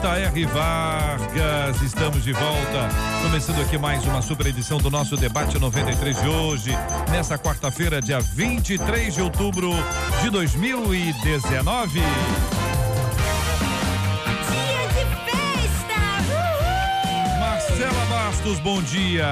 J.R. Vargas. Estamos de volta. Começando aqui mais uma super edição do nosso debate 93 de hoje, nessa quarta-feira, dia 23 de outubro de 2019. Dia de festa! Marcela Bastos, bom dia.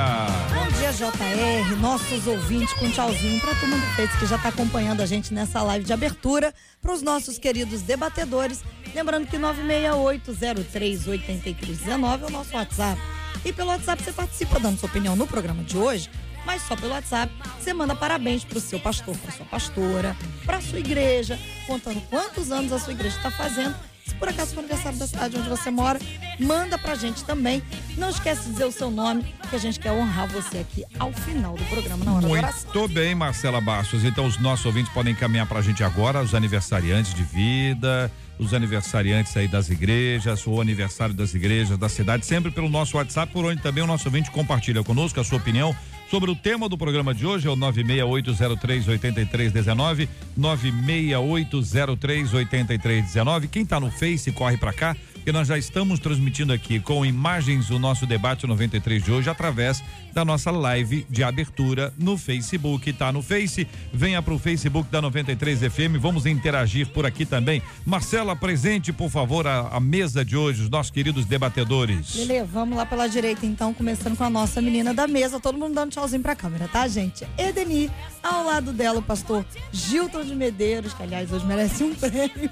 Bom dia, JR, nossos ouvintes com tchauzinho para todo mundo Face que já está acompanhando a gente nessa live de abertura, para os nossos queridos debatedores. Lembrando que 968038319 é o nosso WhatsApp. E pelo WhatsApp você participa dando sua opinião no programa de hoje, mas só pelo WhatsApp você manda parabéns para o seu pastor, para sua pastora, para sua igreja, contando quantos anos a sua igreja está fazendo. Se por acaso for aniversário da cidade onde você mora, manda pra gente também. Não esquece de dizer o seu nome, que a gente quer honrar você aqui ao final do programa, na hora da oração. Muito bem, Marcela Bastos. Então, os nossos ouvintes podem encaminhar pra gente agora os aniversariantes de vida, os aniversariantes aí das igrejas, o aniversário das igrejas da cidade, sempre pelo nosso WhatsApp, por onde também o nosso ouvinte compartilha conosco a sua opinião sobre o tema do programa de hoje, é o 968038319, 968038319. Quem tá no Face, corre pra cá, que nós já estamos transmitindo aqui com imagens o nosso debate 93 de hoje através da nossa live de abertura no Facebook. Tá no Face? Venha pro Facebook da 93 FM, vamos interagir por aqui também. Marcela, presente, por favor, a, a mesa de hoje, os nossos queridos debatedores. Lele, vamos lá pela direita então, começando com a nossa menina da mesa, todo mundo dando tchauzinho pra câmera, tá, gente? Edeni, ao lado dela o pastor Gilton de Medeiros, que aliás hoje merece um prêmio.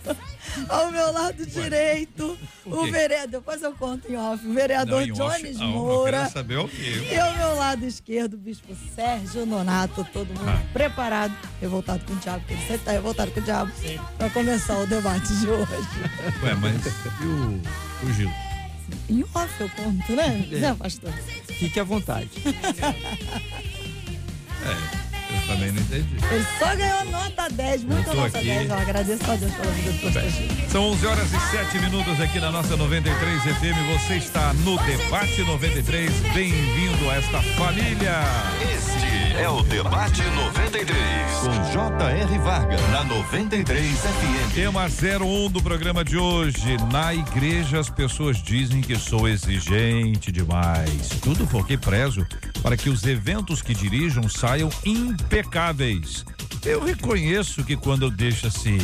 Ao meu lado direito, O vereador, depois eu conto em off, o vereador Não, off, Jones não, eu Moura. quero saber o quê? E ao meu lado esquerdo, o bispo Sérgio Nonato, todo mundo Ah. preparado, revoltado com o diabo, porque ele sempre tá revoltado com o diabo, pra começar o debate de hoje. Ué, mas e o, o Gil? Em off eu conto, né? É. Né, pastor? Fique à vontade. É, também não entendi. Ele só ganhou nota 10, muita Eu tô nota aqui. 10. Eu agradeço a Deus pela vida pastor Gil. São 11 horas e 7 minutos aqui na nossa 93 FM. Você está no Debate 93. Bem-vindo a esta família. Este é o Debate 93. Com J.R. Vargas. Na 93 FM. Tema 01 do programa de hoje. Na igreja, as pessoas dizem que sou exigente demais. Tudo porque prezo para que os eventos que dirijam saiam impecáveis. Eu reconheço que quando deixo assim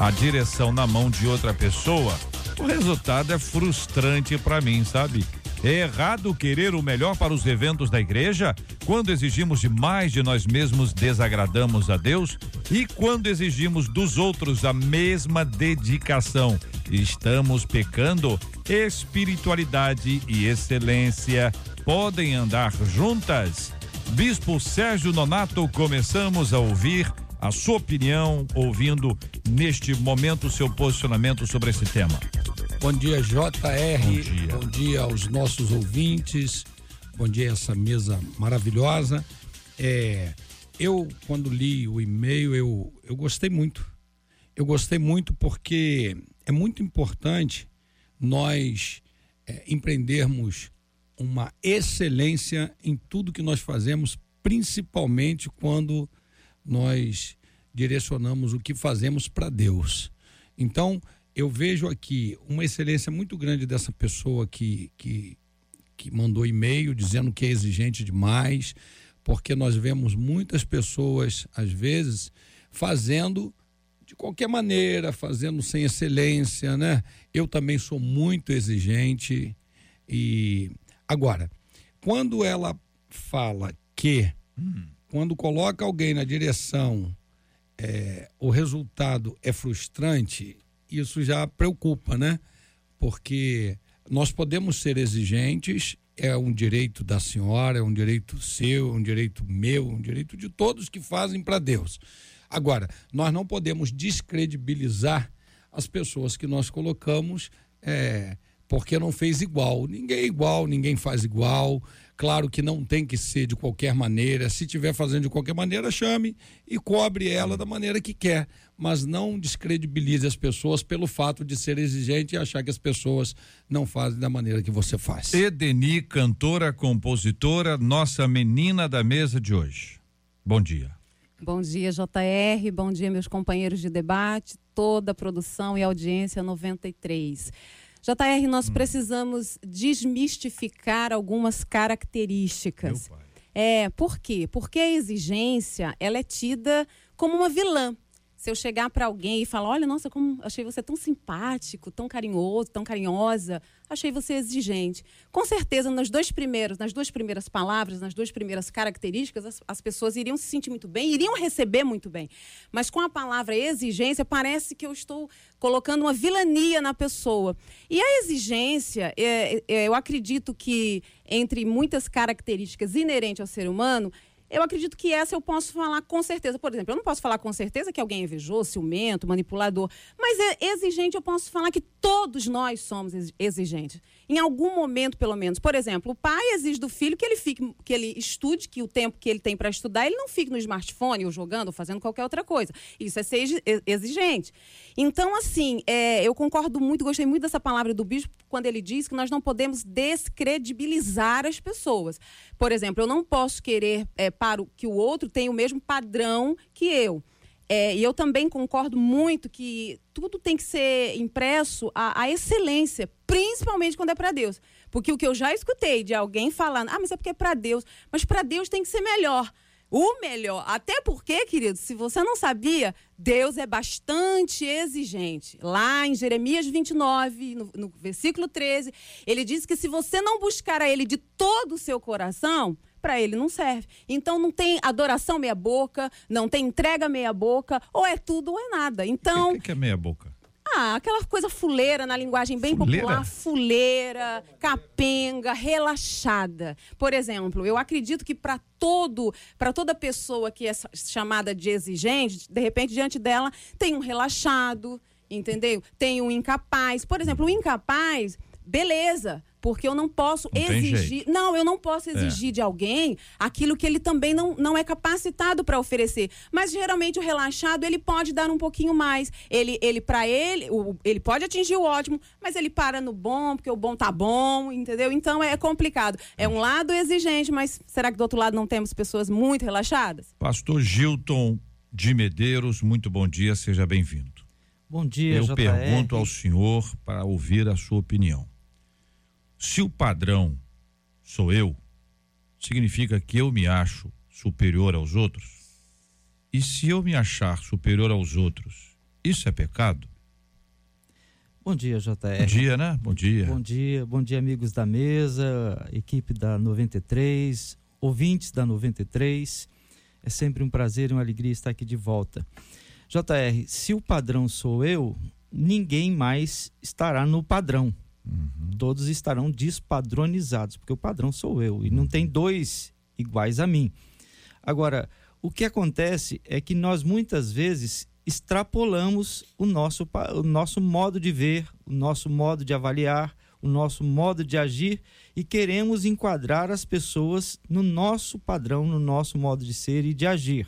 a direção na mão de outra pessoa, o resultado é frustrante para mim, sabe? É errado querer o melhor para os eventos da igreja? Quando exigimos demais de nós mesmos, desagradamos a Deus? E quando exigimos dos outros a mesma dedicação, estamos pecando? Espiritualidade e excelência podem andar juntas? Bispo Sérgio Nonato, começamos a ouvir a sua opinião, ouvindo neste momento o seu posicionamento sobre esse tema. Bom dia, JR. Bom dia. Bom dia aos nossos ouvintes. Bom dia a essa mesa maravilhosa. É, eu, quando li o e-mail, eu, eu gostei muito. Eu gostei muito porque é muito importante nós é, empreendermos uma excelência em tudo que nós fazemos, principalmente quando nós direcionamos o que fazemos para Deus. Então, eu vejo aqui uma excelência muito grande dessa pessoa que, que, que mandou e-mail dizendo que é exigente demais, porque nós vemos muitas pessoas, às vezes, fazendo de qualquer maneira, fazendo sem excelência, né? Eu também sou muito exigente e agora, quando ela fala que quando coloca alguém na direção é, o resultado é frustrante, isso já preocupa, né? Porque nós podemos ser exigentes, é um direito da senhora, é um direito seu, é um direito meu, um direito de todos que fazem para Deus. Agora, nós não podemos descredibilizar as pessoas que nós colocamos é, porque não fez igual. Ninguém é igual, ninguém faz igual. Claro que não tem que ser de qualquer maneira. Se estiver fazendo de qualquer maneira, chame e cobre ela da maneira que quer. Mas não descredibilize as pessoas pelo fato de ser exigente e achar que as pessoas não fazem da maneira que você faz. Edeni, cantora, compositora, nossa menina da mesa de hoje. Bom dia. Bom dia, JR. Bom dia, meus companheiros de debate, toda a produção e audiência 93. JR, nós Hum. precisamos desmistificar algumas características. É, por quê? Porque a exigência, ela é tida como uma vilã. Se eu chegar para alguém e falar, olha, nossa, como achei você tão simpático, tão carinhoso, tão carinhosa, achei você exigente. Com certeza, nas dois primeiros, nas duas primeiras palavras, nas duas primeiras características, as, as pessoas iriam se sentir muito bem, iriam receber muito bem. Mas com a palavra exigência, parece que eu estou colocando uma vilania na pessoa. E a exigência, é, é, eu acredito que entre muitas características inerentes ao ser humano, eu acredito que essa eu posso falar com certeza. Por exemplo, eu não posso falar com certeza que alguém é invejoso, ciumento, manipulador. Mas é exigente, eu posso falar que todos nós somos ex- exigentes. Em algum momento, pelo menos. Por exemplo, o pai exige do filho que ele fique, que ele estude, que o tempo que ele tem para estudar, ele não fique no smartphone, ou jogando, ou fazendo qualquer outra coisa. Isso é ser exi- exigente. Então, assim, é, eu concordo muito, gostei muito dessa palavra do bispo, quando ele diz que nós não podemos descredibilizar as pessoas. Por exemplo, eu não posso querer é, para que o outro tenha o mesmo padrão que eu. É, e eu também concordo muito que tudo tem que ser impresso à, à excelência, principalmente quando é para Deus. Porque o que eu já escutei de alguém falando, ah, mas é porque é para Deus. Mas para Deus tem que ser melhor. O melhor. Até porque, querido, se você não sabia, Deus é bastante exigente. Lá em Jeremias 29, no, no versículo 13, ele diz que se você não buscar a Ele de todo o seu coração, para ele não serve. Então não tem adoração meia boca, não tem entrega meia boca, ou é tudo ou é nada. O Então, que, que é meia boca? ah, aquela coisa fuleira na linguagem bem Fuleira? popular, fuleira, capenga, relaxada. Por exemplo, eu acredito que para todo, para toda pessoa que é chamada de exigente, de repente diante dela tem um relaxado, entendeu? Tem um incapaz. Por exemplo, o incapaz, beleza, porque eu não posso Não exigir. Não, eu não posso exigir de alguém aquilo que ele também não, não é capacitado para oferecer. Mas geralmente o relaxado ele pode dar um pouquinho mais. Ele, ele para ele, o- ele pode atingir o ótimo, mas ele para no bom porque o bom tá bom, entendeu? Então é complicado. É um lado exigente, mas será que do outro lado não temos pessoas muito relaxadas? Pastor Gilton de Medeiros, muito bom dia, seja bem-vindo. Bom dia, Eu JR. pergunto ao senhor para ouvir a sua opinião. Se o padrão sou eu, significa que eu me acho superior aos outros? E se eu me achar superior aos outros, isso é pecado? Bom dia, JR. Bom dia, né? Bom dia. Bom dia, bom dia, amigos da mesa, equipe da 93, ouvintes da 93. É sempre um prazer e uma alegria estar aqui de volta. JR, se o padrão sou eu, ninguém mais estará no padrão. Todos estarão despadronizados, porque o padrão sou eu e não tem dois iguais a mim. Agora, o que acontece é que nós muitas vezes extrapolamos o nosso, o nosso modo de ver, o nosso modo de avaliar, o nosso modo de agir e queremos enquadrar as pessoas no nosso padrão, no nosso modo de ser e de agir.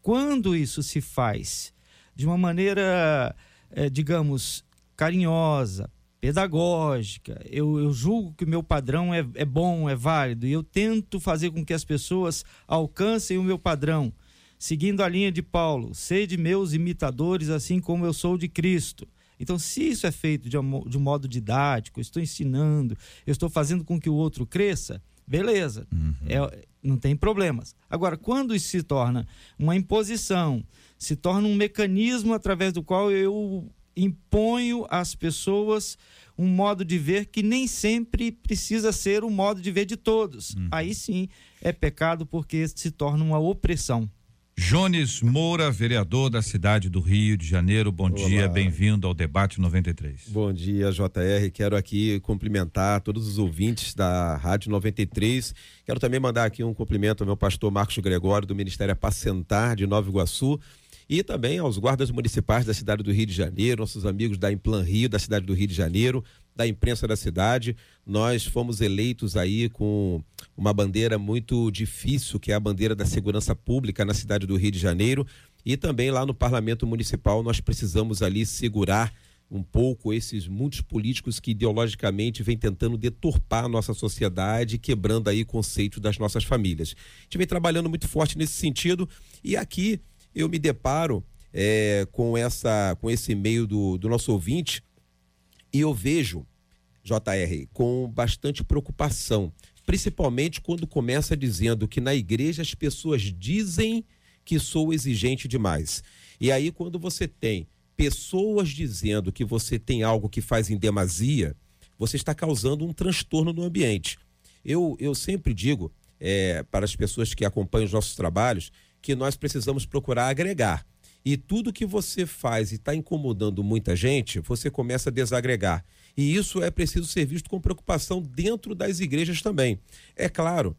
Quando isso se faz de uma maneira, eh, digamos, carinhosa, pedagógica, eu, eu julgo que o meu padrão é, é bom, é válido, e eu tento fazer com que as pessoas alcancem o meu padrão, seguindo a linha de Paulo, sede meus imitadores, assim como eu sou de Cristo. Então, se isso é feito de, um de um modo didático, eu estou ensinando, eu estou fazendo com que o outro cresça, beleza, é- não tem problemas. Agora, quando isso se torna uma imposição, se torna um mecanismo através do qual eu imponho às pessoas um modo de ver que nem sempre precisa ser o modo de ver de todos. Aí sim é pecado porque se torna uma opressão. Jones Moura, vereador da cidade do Rio de Janeiro, bom dia, bem-vindo ao debate 93. Bom dia, JR. Quero aqui cumprimentar todos os ouvintes da Rádio 93. Quero também mandar aqui um cumprimento ao meu pastor Marcos Gregório, do Ministério Apacentar de Nova Iguaçu. E também aos guardas municipais da cidade do Rio de Janeiro, nossos amigos da Implan Rio, da cidade do Rio de Janeiro, da imprensa da cidade. Nós fomos eleitos aí com uma bandeira muito difícil, que é a bandeira da segurança pública na cidade do Rio de Janeiro. E também lá no Parlamento Municipal nós precisamos ali segurar um pouco esses muitos políticos que ideologicamente vêm tentando deturpar a nossa sociedade, quebrando aí conceitos das nossas famílias. A gente vem trabalhando muito forte nesse sentido e aqui eu me deparo é, com essa com esse e-mail do, do nosso ouvinte e eu vejo, JR, com bastante preocupação, principalmente quando começa dizendo que na igreja as pessoas dizem que sou exigente demais. E aí, quando você tem pessoas dizendo que você tem algo que faz em demasia, você está causando um transtorno no ambiente. Eu, eu sempre digo é, para as pessoas que acompanham os nossos trabalhos que nós precisamos procurar agregar. E tudo que você faz e está incomodando muita gente, você começa a desagregar. E isso é preciso ser visto com preocupação dentro das igrejas também. É claro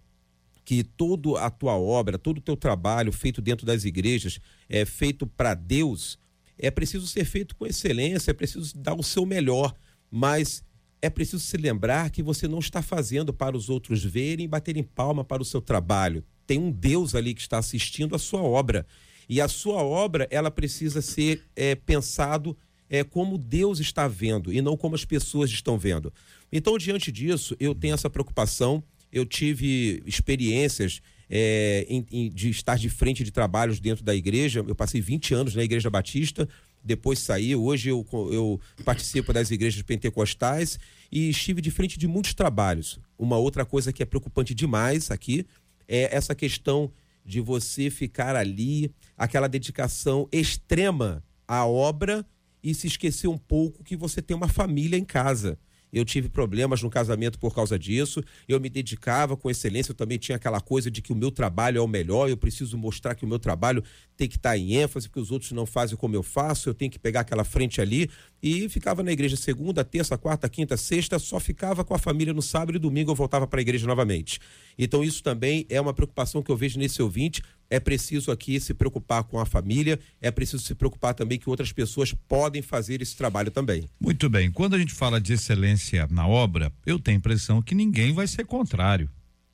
que toda a tua obra, todo o teu trabalho feito dentro das igrejas, é feito para Deus, é preciso ser feito com excelência, é preciso dar o seu melhor, mas é preciso se lembrar que você não está fazendo para os outros verem e baterem palma para o seu trabalho. Tem um Deus ali que está assistindo a sua obra. E a sua obra, ela precisa ser é, pensado é, como Deus está vendo e não como as pessoas estão vendo. Então, diante disso, eu tenho essa preocupação. Eu tive experiências é, em, em, de estar de frente de trabalhos dentro da igreja. Eu passei 20 anos na Igreja Batista, depois saí. Hoje eu, eu participo das igrejas pentecostais e estive de frente de muitos trabalhos. Uma outra coisa que é preocupante demais aqui é essa questão de você ficar ali, aquela dedicação extrema à obra e se esquecer um pouco que você tem uma família em casa eu tive problemas no casamento por causa disso. Eu me dedicava com excelência, eu também tinha aquela coisa de que o meu trabalho é o melhor, eu preciso mostrar que o meu trabalho tem que estar em ênfase, porque os outros não fazem como eu faço, eu tenho que pegar aquela frente ali. E ficava na igreja segunda, terça, quarta, quinta, sexta, só ficava com a família no sábado e domingo eu voltava para a igreja novamente. Então, isso também é uma preocupação que eu vejo nesse ouvinte. É preciso aqui se preocupar com a família, é preciso se preocupar também que outras pessoas podem fazer esse trabalho também. Muito bem. Quando a gente fala de excelência na obra, eu tenho a impressão que ninguém vai ser contrário.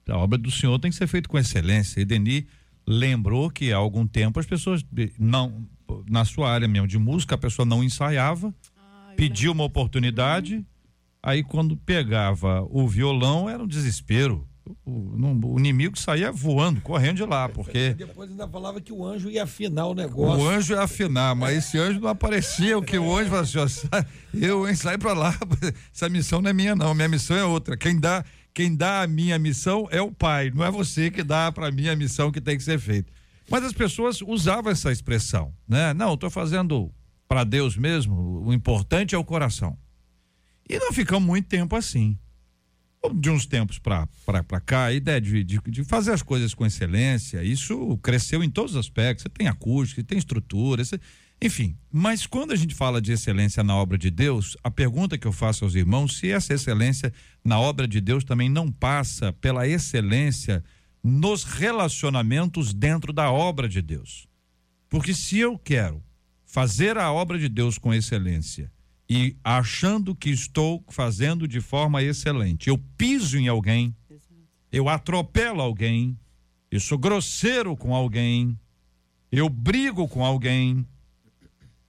A obra do Senhor tem que ser feita com excelência. E Denis lembrou que há algum tempo as pessoas não na sua área mesmo de música a pessoa não ensaiava, ah, pediu uma oportunidade, aí quando pegava o violão era um desespero o, não, o inimigo saía voando, correndo de lá, porque. Depois ainda falava que o anjo ia afinar o negócio. O anjo ia afinar, mas esse anjo não aparecia, o que o anjo falou assim, ó, eu, hein, sai pra lá, essa missão não é minha não, minha missão é outra, quem dá, quem dá a minha missão é o pai, não é você que dá para mim a missão que tem que ser feita. Mas as pessoas usavam essa expressão, né? Não, estou fazendo para Deus mesmo, o importante é o coração. E não ficamos muito tempo assim de uns tempos para cá, a ideia de, de, de, fazer as coisas com excelência, isso cresceu em todos os aspectos. Você tem acústica, tem estrutura, você, enfim. Mas quando a gente fala de excelência na obra de Deus, a pergunta que eu faço aos irmãos, se essa excelência na obra de Deus também não passa pela excelência nos relacionamentos dentro da obra de Deus. Porque se eu quero fazer a obra de Deus com excelência, e achando que estou fazendo de forma excelente. Eu piso em alguém, eu atropelo alguém, eu sou grosseiro com alguém, eu brigo com alguém.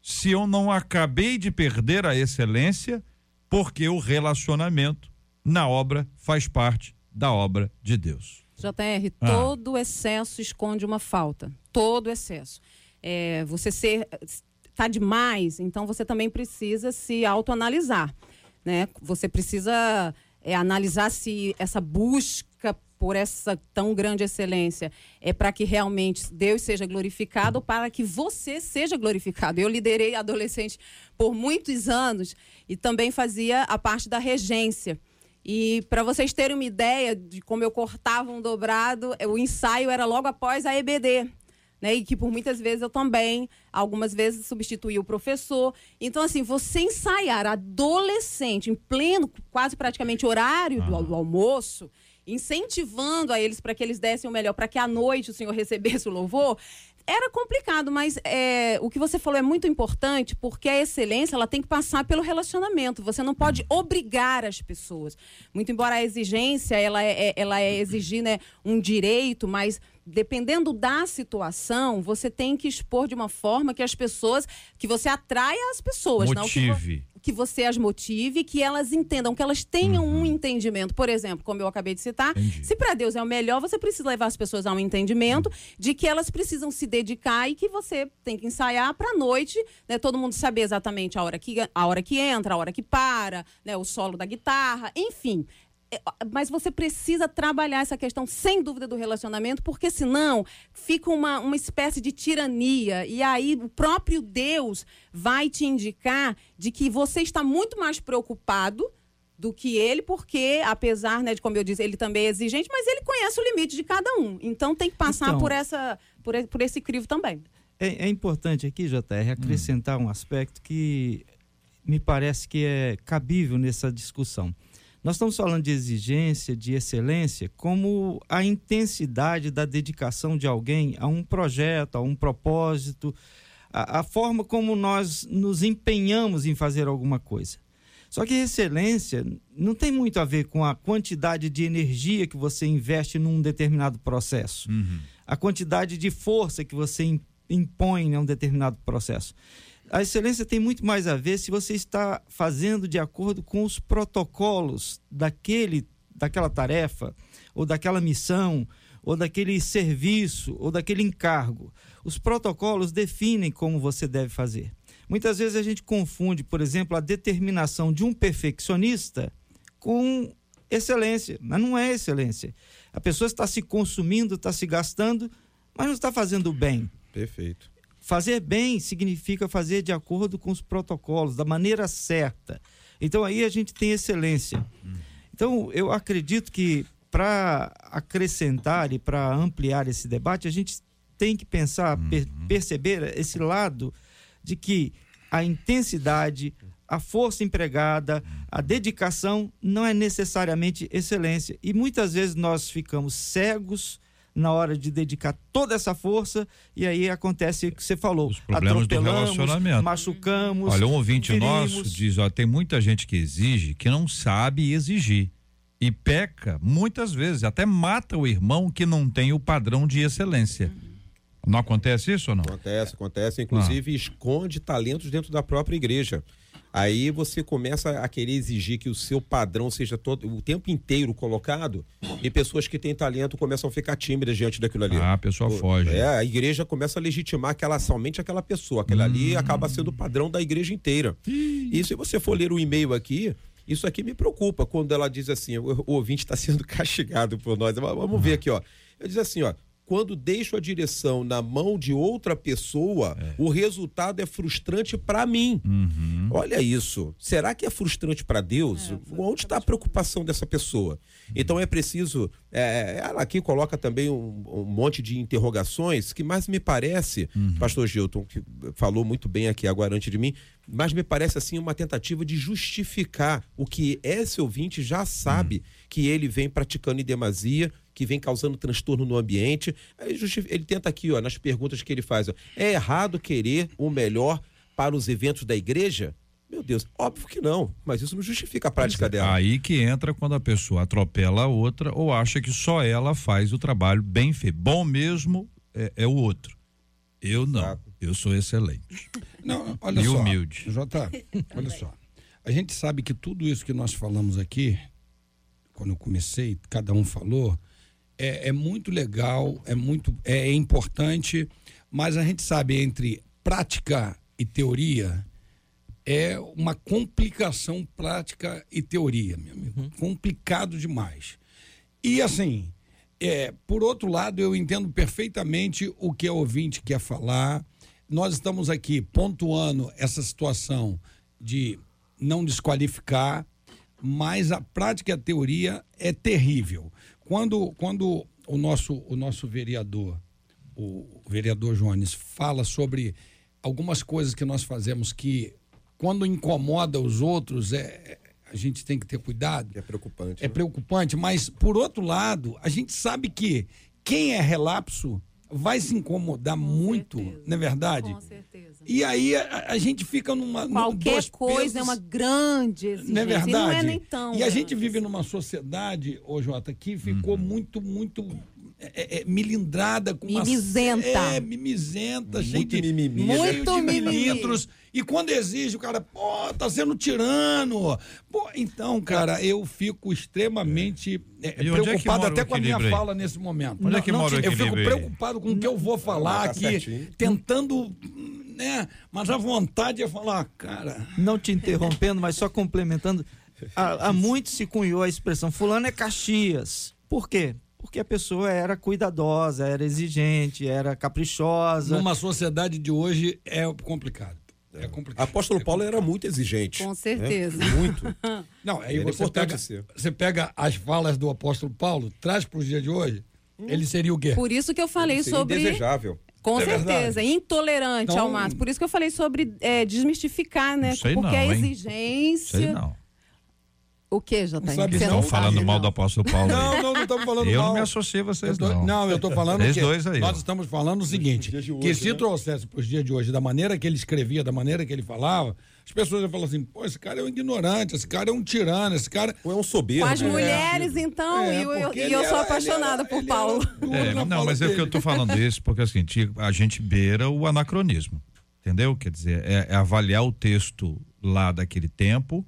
Se eu não acabei de perder a excelência, porque o relacionamento na obra faz parte da obra de Deus. JR, ah. todo excesso esconde uma falta. Todo excesso. É, você ser está demais, então você também precisa se autoanalisar. Né? Você precisa é, analisar se essa busca por essa tão grande excelência é para que realmente Deus seja glorificado ou para que você seja glorificado. Eu liderei adolescente por muitos anos e também fazia a parte da regência. E para vocês terem uma ideia de como eu cortava um dobrado, o ensaio era logo após a EBD né? E que por muitas vezes eu também, algumas vezes substituí o professor. Então, assim, você ensaiar adolescente em pleno, quase praticamente horário do, do almoço, incentivando a eles para que eles dessem o melhor, para que à noite o Senhor recebesse o louvor, era complicado, mas é, o que você falou é muito importante porque a excelência ela tem que passar pelo relacionamento. Você não pode obrigar as pessoas. Muito embora a exigência ela é, é- ela é exigir né, um direito, mas dependendo da situação, você tem que expor de uma forma que as pessoas, que você atraia as pessoas, não que Motive. Que você as motive, que elas entendam, que elas tenham um entendimento. Por exemplo, como eu acabei de citar, Uhum. Entendi. se para Deus é o melhor, você precisa levar as pessoas a um entendimento de que elas precisam se dedicar e que você tem que ensaiar para a noite, né, todo mundo saber exatamente a hora que a hora que entra, a hora que para, né, o solo da guitarra, enfim. É, Mas você precisa trabalhar essa questão, sem dúvida, do relacionamento, porque senão fica uma, uma espécie de tirania. E aí o próprio Deus vai te indicar de que você está muito mais preocupado do que ele, porque, apesar né, de, como eu disse, ele também é exigente, mas ele conhece o limite de cada um. Então tem que passar Então- por, essa, por, por esse crivo também. É, é importante aqui, JR, acrescentar um aspecto que me parece que é cabível nessa discussão. Nós estamos falando de exigência, de excelência, como a intensidade da dedicação de alguém a um projeto, a um propósito, a, a forma como nós nos empenhamos em fazer alguma coisa. Só que excelência não tem muito a ver com a quantidade de energia que você investe num determinado processo a quantidade de força que você im- impõe em um determinado processo. A excelência tem muito mais a ver se você está fazendo de acordo com os protocolos daquele, daquela tarefa, ou daquela missão, ou daquele serviço, ou daquele encargo. Os protocolos definem como você deve fazer. Muitas vezes a gente confunde, por exemplo, a determinação de um perfeccionista com excelência, mas não é excelência. A pessoa está se consumindo, está se gastando, mas não está fazendo bem. Perfeito. Fazer bem significa fazer de acordo com os protocolos, da maneira certa. Então aí a gente tem excelência. Então eu acredito que para acrescentar e para ampliar esse debate, a gente tem que pensar, per- perceber esse lado de que a intensidade, a força empregada, a dedicação não é necessariamente excelência. E muitas vezes nós ficamos cegos na hora de dedicar toda essa força e aí acontece o que você falou. Os problemas do Atropelamos, relacionamento. machucamos. Olha, um ouvinte ferimos. nosso diz, ó, tem muita gente que exige que não sabe exigir. E peca muitas vezes, até mata o irmão que não tem o padrão de excelência. Não acontece isso ou não? Acontece, acontece. Inclusive, esconde talentos dentro da própria igreja. Aí você começa a querer exigir que o seu padrão seja todo, o tempo inteiro colocado, e pessoas que têm talento começam a ficar tímidas diante daquilo ali. Ah, a pessoa Pô, foge. É, a igreja começa a legitimar aquela, somente aquela pessoa. Aquela ali acaba sendo o padrão da igreja inteira. E se você for ler o e-mail aqui, isso aqui me preocupa quando ela diz assim: o, o ouvinte está sendo castigado por nós. Vamos ver aqui, ó. Ele diz assim, ó. Quando deixo a direção na mão de outra pessoa, o resultado é frustrante para mim. Uhum. Olha isso. Será que é frustrante para Deus? Onde está a preocupação dessa pessoa? Então é preciso. é, ela aqui coloca também um, um monte de interrogações que mais me parece, Pastor Gilton, que falou muito bem aqui agora antes de mim, mas me parece assim uma tentativa de justificar o que esse ouvinte já sabe que ele vem praticando em demasia, que vem causando transtorno no ambiente. Ele tenta aqui, ó, nas perguntas que ele faz, ó, é errado querer o melhor para os eventos da igreja? Meu Deus, óbvio que não, mas isso não justifica a prática dela. Aí que entra quando a pessoa atropela a outra ou acha que só ela faz o trabalho bem feito. Bom mesmo é, é o outro. Eu não. Exato. Eu sou excelente. Não, olha E só. humilde. Jota, olha só. A gente sabe que tudo isso que nós falamos aqui, quando eu comecei, cada um falou, é, é muito legal, é muito é importante, mas a gente sabe entre prática e teoria é uma complicação prática e teoria, meu amigo. Complicado demais. E assim, é, por outro lado, eu entendo perfeitamente o que a ouvinte quer falar. Nós estamos aqui pontuando essa situação de não desqualificar, mas a prática e a teoria é terrível. Quando, quando o, nosso, o nosso vereador, o vereador Jones, fala sobre algumas coisas que nós fazemos que, quando incomoda os outros, é, a gente tem que ter cuidado. É preocupante. É né? preocupante, mas por outro lado, a gente sabe que quem é relapso, vai se incomodar muito, certeza. não é verdade? Com certeza. E aí a, a gente fica numa. num Qualquer dois coisa pesos, é uma grande exigência. Não é verdade? E não é nem tão. E a gente vive assim. numa sociedade, ô Jota, que ficou Uhum. muito, muito é, é, milindrada com uma- Mimizenta. é, mimizenta, cheio Muito de, mimimi. cheio Muito de mimimi. milímetros. E quando exige, o cara, pô, tá sendo tirano. Pô, então, cara, eu fico extremamente é, é preocupado até com a minha fala nesse momento. Onde é que mora o Eu fico preocupado com o que eu vou falar tá aqui, certinho. tentando, né? Mas a vontade é falar, cara. Não te interrompendo, mas só complementando. Há, há muito se cunhou a expressão fulano é Caxias. Por quê? Porque a pessoa era cuidadosa, era exigente, era caprichosa. Numa sociedade de hoje é complicado. É complicado. Apóstolo Paulo era muito exigente. Com né? certeza. Muito. Não, aí Era você importante pega, ser. você pega as falas do apóstolo Paulo, traz para os dias de hoje, ele seria o quê? Por isso que eu falei Seria sobre. indesejável. Com É certeza, verdade. intolerante Então- ao máximo. Por isso que eu falei sobre é, desmistificar, né? Sei Porque não, a hein? exigência. Sei não. O que, Jota? Não sabe Você não? Estão sabe, falando mal não. do apóstolo Paulo. aí. Não, não, não estamos falando Eu mal. não me associo a vocês, Eu tô- não. não, eu estou falando Vocês que dois aí, nós ó. estamos falando o seguinte, dias de que hoje, se né? trouxesse para os dias de hoje, da maneira que ele escrevia, da maneira que ele falava, as pessoas iam falar assim, pô, esse cara é um ignorante, esse cara é um tirano, esse cara... Ou é um soberbo. Com as né? mulheres, então, É, e eu, eu- e eu sou era- apaixonada era- por Paulo. era É, não, mas é que eu dele. tô falando isso porque assim, a gente beira o anacronismo, entendeu? Quer dizer, é, é avaliar o texto lá daquele tempo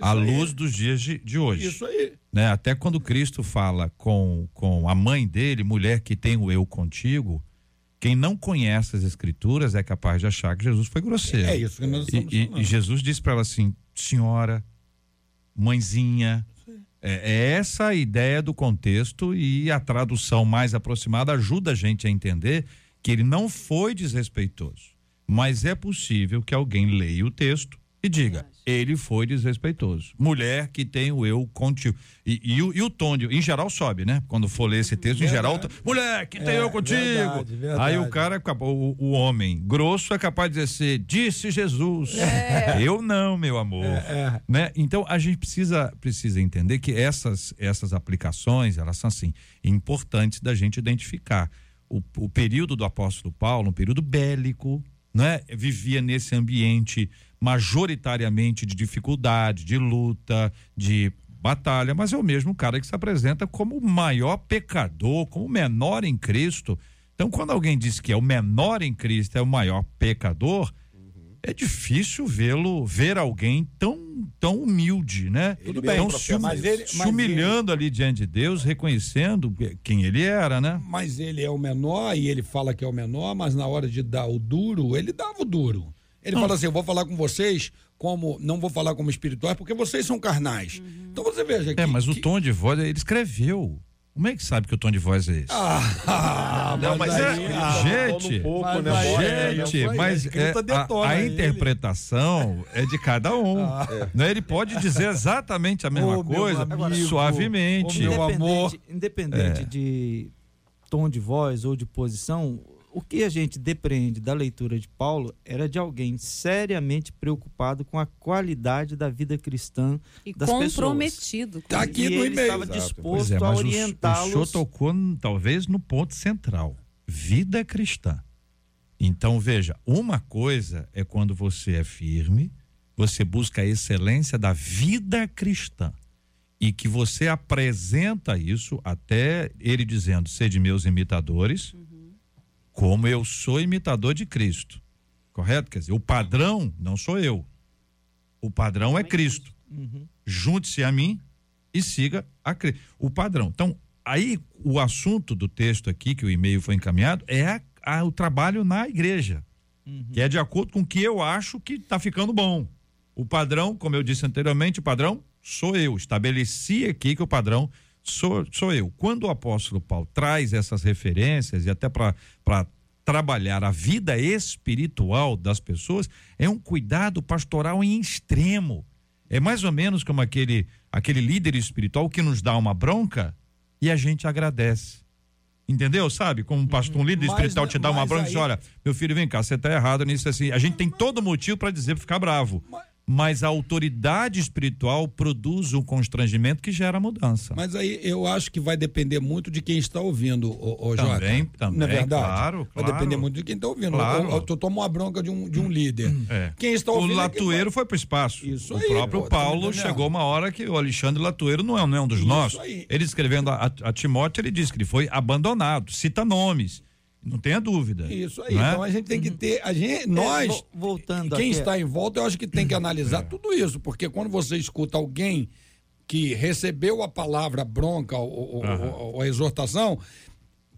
à luz dos dias de, de hoje. Isso aí. né? Até quando Cristo fala com, com a mãe dele, mulher que tem o eu contigo, quem não conhece as escrituras é capaz de achar que Jesus foi grosseiro. É isso que nós estamos e- e Jesus disse para ela assim: senhora, mãezinha. É, é essa a ideia do contexto e a tradução mais aproximada ajuda a gente a entender que ele não foi desrespeitoso. Mas é possível que alguém leia o texto e diga: ele foi desrespeitoso. Mulher que tem o eu contigo. E, e o, e o tom, de, em geral, sobe, né? Quando for ler esse texto, em geral, mulher que tem É, eu contigo. verdade, verdade. Aí o cara, acabou- o, o homem grosso é capaz de dizer assim, disse Jesus. Eu não, meu amor. É. Né? Então a gente precisa, precisa entender que essas, essas aplicações, elas são assim, importantes da gente identificar. O, o período do apóstolo Paulo, um período bélico, né? Vivia nesse ambiente majoritariamente de dificuldade, de luta, de batalha, mas é o mesmo cara que se apresenta como o maior pecador, como o menor em Cristo. Então, quando alguém diz que é o menor em Cristo, é o maior pecador, é difícil vê-lo, ver alguém tão, tão humilde, né? Tudo bem, Tão se, hum- mas ele- se humilhando ali diante de Deus, reconhecendo quem ele era, né? Mas ele é o menor e ele fala que é o menor, mas na hora de dar o duro, ele dava o duro. Ele fala assim: eu vou falar com vocês como. Não vou falar como espirituais, porque vocês são carnais. Então você veja que. É, mas o que- tom de voz, ele escreveu. Como é que sabe que o tom de voz é esse? Ah, Não, mas aí- é- ah, gente, um pouco, mas né? aí- é, Gente, foi, mas é, a, a ele. interpretação é de cada um. Ah. né? Ele pode dizer exatamente a mesma meu coisa, amigo, suavemente. meu amor. Independente, independente É. de tom de voz ou de posição, o que a gente depreende da leitura de Paulo era de alguém seriamente preocupado com a qualidade da vida cristã E das pessoas. comprometido. com Tá aqui e no ele e-mail. estava disposto Pois é, a mas o, o senhor orientá-los. tocou talvez no ponto central. Vida cristã. Então, veja, uma coisa é quando você é firme, você busca a excelência da vida cristã. E que você apresenta isso até ele dizendo, sede meus imitadores, como eu sou imitador de Cristo. Correto? Quer dizer, o padrão não sou eu. O padrão é Cristo. Uhum. Junte-se a mim e siga a Cristo. O padrão. Então, aí o assunto do texto aqui, que o e-mail foi encaminhado, é a- a- o trabalho na igreja. Que é de acordo com o que eu acho que está ficando bom. O padrão, como eu disse anteriormente, o padrão sou eu. Estabeleci aqui que o padrão sou, sou eu. Quando o apóstolo Paulo traz essas referências, e até para trabalhar a vida espiritual das pessoas, é um cuidado pastoral em extremo. É mais ou menos como aquele, aquele líder espiritual que nos dá uma bronca e a gente agradece. Entendeu? Sabe? Como um pastor, um líder Mas, espiritual te dá uma bronca e diz: aí- olha, meu filho, vem cá, você está errado nisso assim. A gente tem todo motivo para dizer para ficar bravo. mas a autoridade espiritual produz um constrangimento que gera mudança. Mas aí eu acho que vai depender muito de quem está ouvindo, o, o Também, Jota. também, Não é verdade? claro, Vai claro. depender muito de quem está ouvindo. Claro. Eu, eu, tomo uma bronca de um, de um líder. É. Quem está o ouvindo é que Latueiro foi para o espaço. Isso o aí, próprio pô, tá Paulo chegou uma hora que o Alexandre Latueiro não é, não é um dos Isso nossos. aí. Ele escrevendo a, a Timóteo, ele diz que ele foi abandonado. Cita nomes. Não tenha dúvida. Isso aí. é? Então a gente tem que ter. A gente, nós. vo- voltando Quem aqui- está em volta, eu acho que tem que analisar tudo isso. Porque quando você escuta alguém que recebeu a palavra bronca ou, ou- ou- ou a exortação,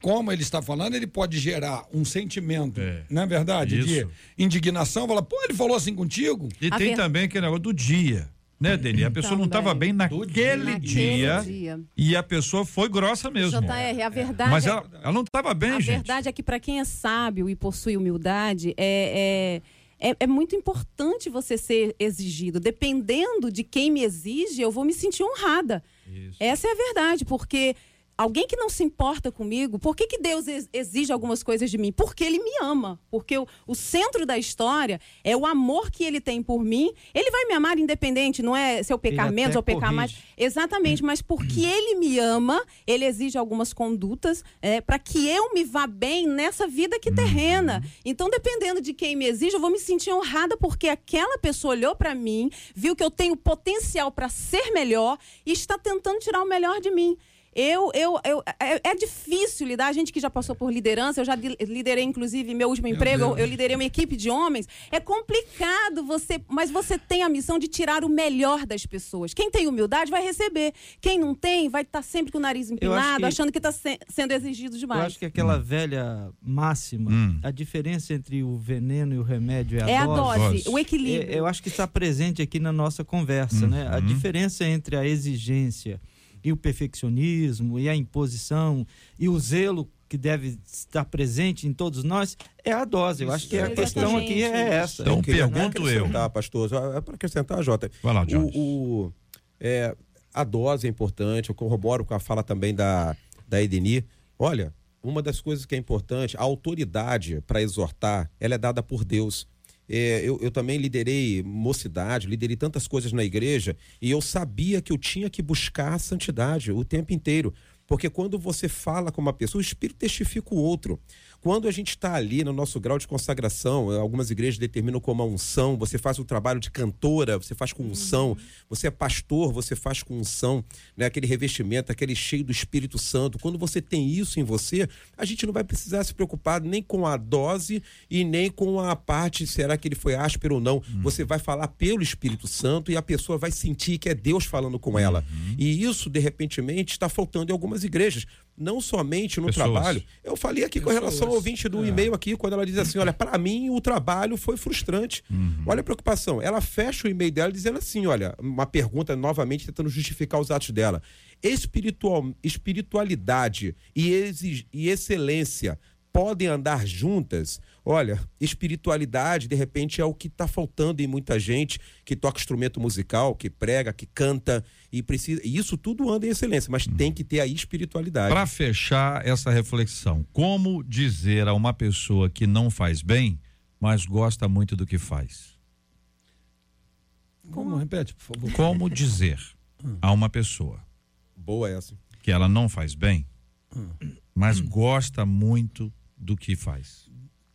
como ele está falando, ele pode gerar um sentimento, É. não é verdade? Isso. De indignação. Fala, pô, ele falou assim contigo? E A tem ver- também aquele negócio do dia. Né, Deni? A pessoa não estava bem naquele Naquele dia, dia. e a pessoa foi grossa mesmo. JR, a verdade Mas é- ela, ela não estava bem, a gente. verdade é que para quem é sábio e possui humildade, é, é, é, é muito importante você ser exigido. Dependendo de quem me exige, eu vou me sentir honrada. Essa é a verdade, porque alguém que não se importa comigo, por que, que Deus ex- exige algumas coisas de mim? Porque Ele me ama. Porque o, o centro da história é o amor que Ele tem por mim. Ele vai me amar independente, não é se eu pecar Ele menos ou pecar mais. corrige. Exatamente, mas porque ele me ama, ele exige algumas condutas é, para que eu me vá bem nessa vida aqui terrena. Então, dependendo de quem me exige, eu vou me sentir honrada porque aquela pessoa olhou para mim, viu que eu tenho potencial para ser melhor e está tentando tirar o melhor de mim. Eu, eu, eu, é, é difícil lidar, a gente que já passou por liderança, eu já li- liderei, inclusive, meu último emprego, eu, eu liderei uma equipe de homens. É complicado você, mas você tem a missão de tirar o melhor das pessoas. Quem tem humildade vai receber. Quem não tem, vai estar sempre com o nariz empinado, que- achando que está sendo exigido Eu demais. acho que aquela velha máxima, Hum. a diferença entre o veneno e o remédio é a é a dose. dose, Dose. o equilíbrio. É, eu acho que está presente aqui na nossa conversa, né? A diferença entre a exigência e o perfeccionismo e a imposição e o zelo que deve estar presente em todos nós é a dose. Eu acho que a Exatamente. questão aqui é essa. Então, Eu pergunto eu. acrescentar, pastor, é para acrescentar, Jota. Vai lá, o, o- é, a dose é importante, eu corroboro com a fala também da, da Edeni. Olha, uma das coisas que é importante, a autoridade para exortar, ela é dada por Deus. É, eu, eu também liderei mocidade, liderei tantas coisas na igreja e eu sabia que eu tinha que buscar a santidade o tempo inteiro. Porque quando você fala com uma pessoa, o Espírito testifica o outro. Quando a gente está ali no nosso grau de consagração, eh, algumas igrejas determinam como a unção, você faz o trabalho de cantora, você faz com unção, você é pastor, você faz com unção, né? aquele revestimento, aquele cheio do Espírito Santo. Quando você tem isso em você, a gente não vai precisar se preocupar nem com a dose e nem com a parte, será que ele foi áspero ou não. Você vai falar pelo Espírito Santo e a pessoa vai sentir que é Deus falando com ela. E isso, de repentemente, está faltando em algumas igrejas. Não somente no Pessoas. trabalho. Eu falei aqui com relação ao ouvinte do e-mail aqui, quando ela diz assim: olha, para mim o trabalho foi frustrante. Olha a preocupação. Ela fecha o e-mail dela dizendo assim: olha, uma pergunta novamente tentando justificar os atos dela. Espiritual, espiritualidade e, exi- e excelência podem andar juntas? Olha, espiritualidade, de repente, é o que está faltando em muita gente que toca instrumento musical, que prega, que canta, e precisa. E isso tudo anda em excelência, mas tem que ter a espiritualidade. Para fechar essa reflexão, como dizer a uma pessoa que não faz bem, mas gosta muito do que faz? Como? Repete, por favor. Como dizer a uma pessoa Boa essa. que ela não faz bem, mas gosta muito do que faz?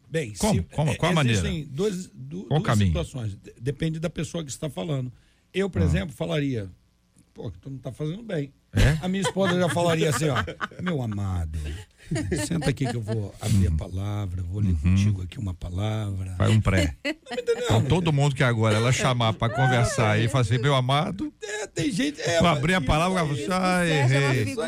Bem, Como? Como? é, Qual a existem Dois, du- Qual duas caminho? situações. De- Depende da pessoa que está falando. Eu, Ah. por exemplo, falaria, pô, tu não está fazendo bem. É? A minha esposa já falaria assim, ó, meu amado, senta aqui que eu vou abrir a palavra, vou ler contigo aqui uma palavra. Faz um pré. Então todo mundo que agora ela chamar para conversar aí e falar assim, meu amado, É, tem gente... É, abrir a palavra, aí- ela fala assim, ah, é errei. figura.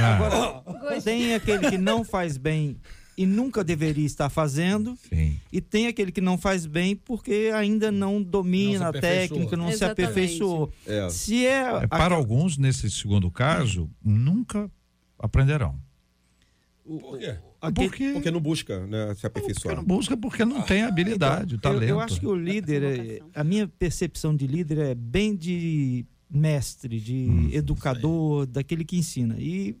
Agora, tem aquele que não faz bem e nunca deveria estar fazendo, Sim. e tem aquele que não faz bem porque ainda não domina Não se a técnica, não se Exatamente. aperfeiçoou. É. Se é, É, Para alguns, nesse segundo caso, nunca aprenderão. Por quê? Porque, Porque não busca né, se porque aperfeiçoar. não busca porque não tem habilidade, o eu, talento. eu acho que o líder, é- a minha percepção de líder é bem de mestre, de Hum, educador, daquele que ensina. E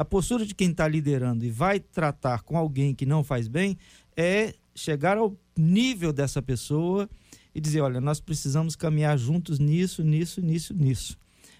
a postura de quem está liderando e vai tratar com alguém que não faz bem é chegar ao nível dessa pessoa e dizer: olha, nós precisamos caminhar juntos nisso, nisso, nisso, nisso.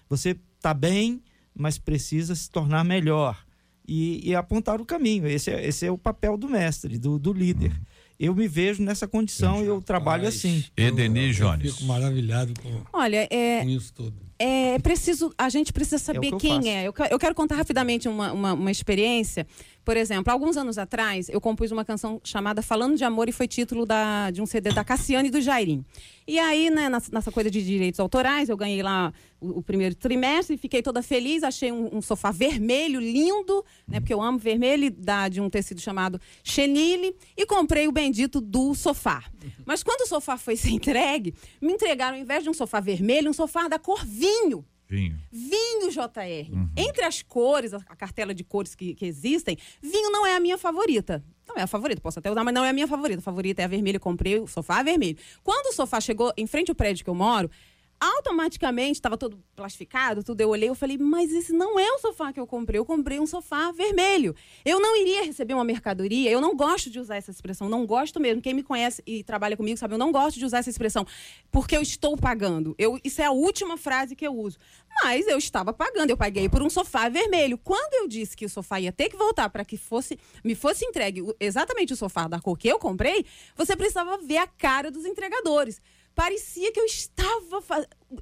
Você está bem, mas precisa se tornar melhor. E, e apontar o caminho. Esse é, esse é o papel do mestre, do, do líder. Eu me vejo nessa condição e eu trabalho Rapaz, assim. Edeni eu, Jones. Eu fico maravilhado com, Olha, é, com isso tudo. é preciso, a gente precisa saber que eu quem faço. é. Eu, que- eu quero contar rapidamente uma, uma, uma experiência. Por exemplo, alguns anos atrás, eu compus uma canção chamada Falando de Amor e foi título da, de um CD da Cassiane e do Jairim. E aí, né, nessa, coisa de direitos autorais, eu ganhei lá o, o primeiro trimestre, fiquei toda feliz, achei um, um sofá vermelho, lindo, né, porque eu amo vermelho, dá de um tecido chamado chenille, e comprei o bendito do sofá. Mas quando o sofá foi ser entregue, me entregaram, ao invés de um sofá vermelho, um sofá da cor vinho. Vinho. Vinho JR. Entre as cores, a cartela de cores que, que existem, vinho não é a minha favorita. Não é a favorita, posso até usar, mas não é a minha favorita. A favorita é a vermelha, eu comprei o sofá vermelho. Quando o sofá chegou em frente ao prédio que eu moro, automaticamente estava todo plastificado, tudo. Eu olhei e falei, mas esse não é o sofá que eu comprei. Eu comprei um sofá vermelho. Eu não iria receber uma mercadoria. Eu não gosto de usar essa expressão. Não gosto mesmo. Quem me conhece e trabalha comigo sabe, eu não gosto de usar essa expressão. Porque eu estou pagando. Eu, isso é a última frase que eu uso. Mas eu estava pagando. Eu paguei por um sofá vermelho. Quando eu disse que o sofá ia ter que voltar para que fosse, me fosse entregue exatamente o sofá da cor que eu comprei, você precisava ver a cara dos entregadores parecia que eu estava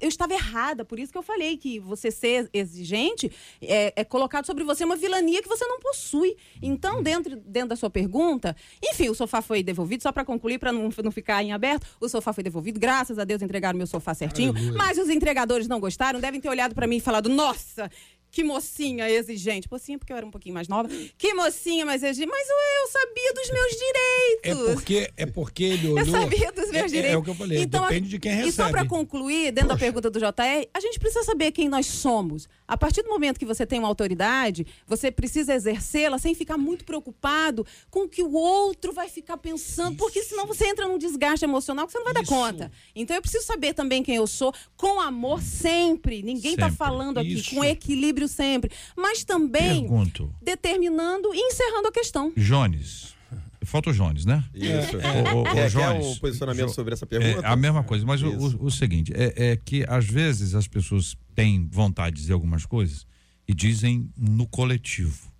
eu estava errada, por isso que eu falei que você ser exigente é, é colocado sobre você uma vilania que você não possui. Então, dentro, dentro da sua pergunta, enfim, o sofá foi devolvido, só para concluir, para não, não ficar em aberto, o sofá foi devolvido, graças a Deus entregaram meu sofá certinho, Aleluia. mas os entregadores não gostaram, devem ter olhado para mim e falado, nossa, que mocinha exigente. Mocinha porque eu era um pouquinho mais nova. Que mocinha mais exigente. Mas eu, eu sabia dos meus É direitos. porque, é porque ele olhou. Eu sabia dos meus É- é, direitos. É, o que eu falei, Então, depende de quem recebe. E só para concluir, dentro da pergunta do JR, a gente precisa saber quem nós somos. A partir do momento que você tem uma autoridade, você precisa exercê-la sem ficar muito preocupado com o que o outro vai ficar pensando, porque senão você entra num desgaste emocional que você não vai dar Isso. conta. Então eu preciso saber também quem eu sou, com amor sempre. Ninguém está falando aqui, Isso. com equilíbrio sempre. Mas também Pergunto. determinando e encerrando a questão. Jones. Falta o Jones, né? Isso. Ô, ô, ô, É, quer Jones, o posicionamento Jo- sobre essa É pergunta? a mesma coisa, mas o, o- o seguinte, é, é que às vezes as pessoas têm vontade de dizer algumas coisas e dizem no coletivo.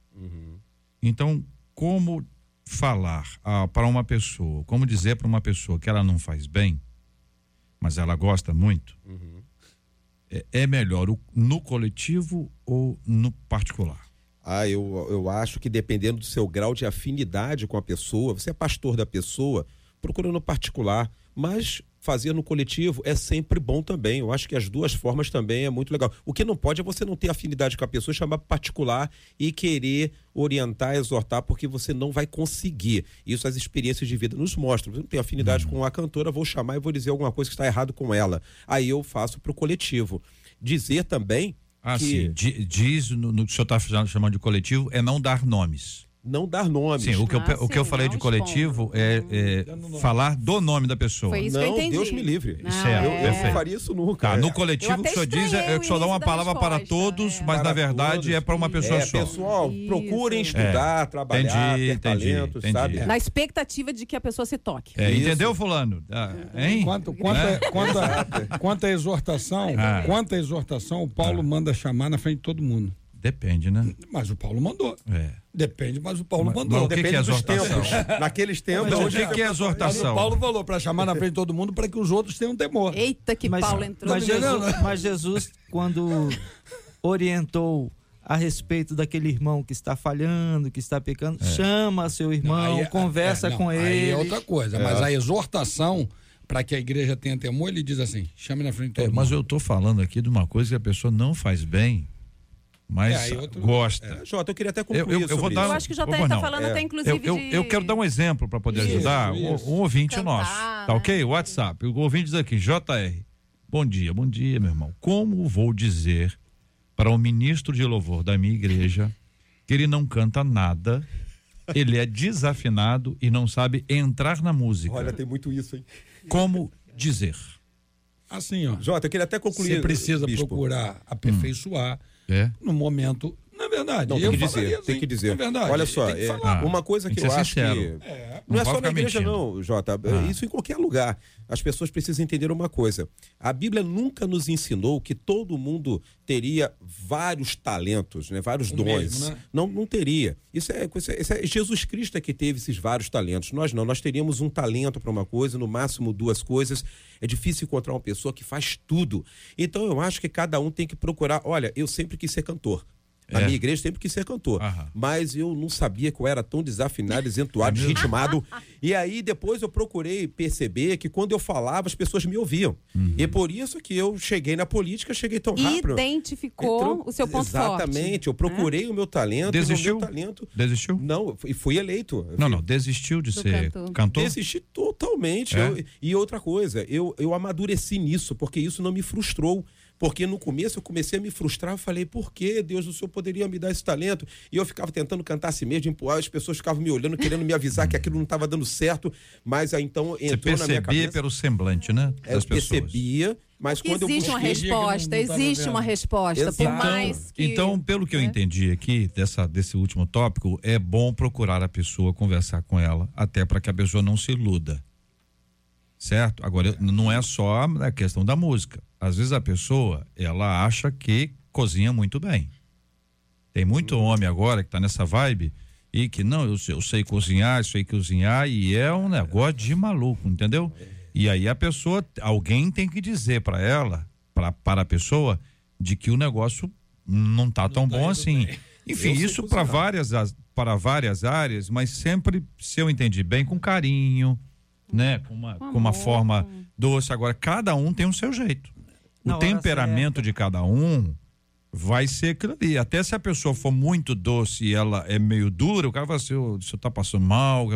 Então, como falar para uma pessoa, como dizer para uma pessoa que ela não faz bem, mas ela gosta muito, é, é melhor o- no coletivo ou no particular? Ah, eu, eu acho que dependendo do seu grau de afinidade com a pessoa, você é pastor da pessoa, procura no particular, mas fazer no coletivo é sempre bom também. Eu acho que as duas formas também é muito legal. O que não pode é você não ter afinidade com a pessoa, chamar particular e querer orientar, exortar, porque você não vai conseguir. Isso as experiências de vida nos mostram. Eu não tenho afinidade com a cantora, vou chamar e vou dizer alguma coisa que está errado com ela. Aí eu faço para o coletivo. Dizer também Ah, que sim. Di- Diz no, no que o senhor está chamando de coletivo é não dar nomes. Não dar nomes. Sim, o que, eu, Ah, o que eu falei não de coletivo é, é Dando nome. falar do nome da pessoa. Foi isso que eu não, entendi. Deus me livre. Não, Certo, Eu, é. eu não faria isso nunca. Tá, É. no coletivo o que o senhor diz é, é que o senhor dá uma início da palavra para resposta, todos, é. mas na Para verdade todos. é para uma pessoa É, só. pessoal, Isso. procurem estudar, trabalhar, Entendi, ter entendi, talento, entendi. sabe? É. Na expectativa de que a pessoa se toque. É, entendeu, fulano? Ah, hein? Quanto, quanto, a- a- exortação, quanto à exortação, o Paulo manda chamar na frente de todo mundo. Depende, né? Mas o Paulo mandou. É. Depende, mas o Paulo Mas- mandou. mas o que Depende que é exortação? tempos. Naqueles tempos. Não, o que, que é exortação? o Paulo falou para chamar na frente de todo mundo para que os outros tenham temor. Eita, que Mas, Paulo entrou. mas, Jesus, mas Jesus, quando orientou a respeito daquele irmão que está falhando, que está pecando, chama seu irmão, Aí é- conversa é, não, com Aí ele. é outra coisa. Mas a exortação, para que a igreja tenha temor, ele diz assim: chame na frente de todo É, mundo. mas eu tô falando aqui de uma coisa que a pessoa não faz bem, mas É, outro- gosta. Jota, eu queria até Eu, concluir eu- eu vou sobre dar. Eu isso. acho que o JR Vou está falando É. até inclusive Eu, eu, de... eu quero dar um exemplo para poder Isso, ajudar um, isso. um ouvinte Cantar, nosso. né? Tá ok? WhatsApp. O ouvinte diz aqui, JR. Bom dia, bom dia, meu irmão. Como vou dizer para o ministro de louvor da minha igreja que ele não canta nada, ele é desafinado e não sabe entrar na música? Olha, tem muito isso, hein? Como dizer? Assim, ó. Jota, eu queria até concluir. Você precisa Bispo. procurar aperfeiçoar É? no momento. Na, verdade. Não, tem que dizer, tem que dizer. É verdade. Olha só, é, uma coisa que, que eu acho sincero. que É. não, Não é só na igreja mentindo. não, Jota. Ah. Isso em qualquer lugar. As pessoas precisam entender uma coisa. A Bíblia nunca nos ensinou que todo mundo teria vários talentos, né? vários O dons. mesmo, né? Não, não teria. Isso é, isso é- isso é Jesus Cristo é que teve esses vários talentos. Nós não. Nós teríamos um talento para uma coisa, no máximo duas coisas. É difícil encontrar uma pessoa que faz tudo. Então eu acho que cada um tem que procurar. Olha, eu sempre quis ser cantor. Na É. minha igreja sempre quis ser cantor. Aham. Mas eu não sabia que eu era tão desafinado, desentuado, É ritmado. E aí depois eu procurei perceber que quando eu falava, as pessoas me ouviam. Uhum. E por isso que eu cheguei na política, cheguei tão rápido. Identificou Entrou- o seu ponto Exatamente. forte. Eu procurei o meu talento. Desistiu? Meu talento. Desistiu? Não, e fui eleito. Não, não, desistiu de Do ser cantor. cantor? Desisti totalmente. É? Eu- e outra coisa, eu, eu amadureci nisso, porque isso não me frustrou. Porque no começo eu comecei a me frustrar, eu falei, por que Deus, o Senhor poderia me dar esse talento? E eu ficava tentando cantar assim mesmo, empurrar, as pessoas ficavam me olhando, querendo me avisar que aquilo não estava dando certo, mas aí então Você entrou na minha percebia cabeça. pelo semblante, né? É, eu Das pessoas. percebia, mas quando existe eu uma busquei... que não- resposta, não tava existe vendo. uma resposta. Por Exato. mais que. Então, pelo que eu né? entendi aqui dessa, desse último tópico, é bom procurar a pessoa, conversar com ela, até para que a pessoa não se iluda. Certo? Agora, não é só a questão da música. Às vezes a pessoa, ela acha que cozinha muito bem. Tem muito homem agora que tá nessa vibe e que, não, eu, sei- eu sei cozinhar, eu sei cozinhar, e é um negócio de maluco, entendeu? E aí a pessoa, alguém tem que dizer para ela, pra, para a pessoa, de que o negócio não tá tão tá bom assim. bem. Enfim, Eu isso para várias, as- para várias áreas, mas sempre, se eu entendi bem, com carinho, né? Com uma, Com uma forma doce. Agora, cada um tem o seu jeito. Na o temperamento de cada um vai ser aquilo ali. Até se a pessoa for muito doce e ela é meio dura, o cara vai assim, "Ô, o senhor tá passando mal,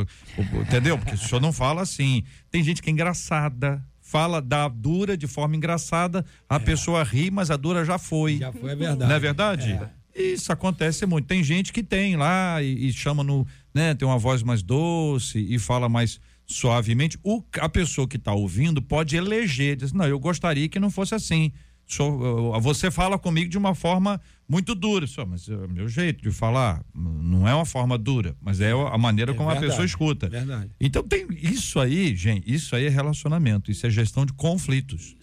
entendeu? Porque o senhor não fala assim. Tem gente que é engraçada, fala da dura de forma engraçada, a pessoa ri, mas a dura já foi. Já foi a verdade. Não é verdade? Isso acontece muito. Tem gente que tem lá e, e chama no, né, tem uma voz mais doce e fala mais suavemente. O, a pessoa que está ouvindo pode eleger, diz, não, eu gostaria que não fosse assim. Sou- você fala comigo de uma forma muito dura, só, mas é o meu jeito de falar não é uma forma dura, mas é a maneira É como a verdade, pessoa escuta. Verdade. Então tem isso aí, gente, isso aí é relacionamento, isso é gestão de conflitos.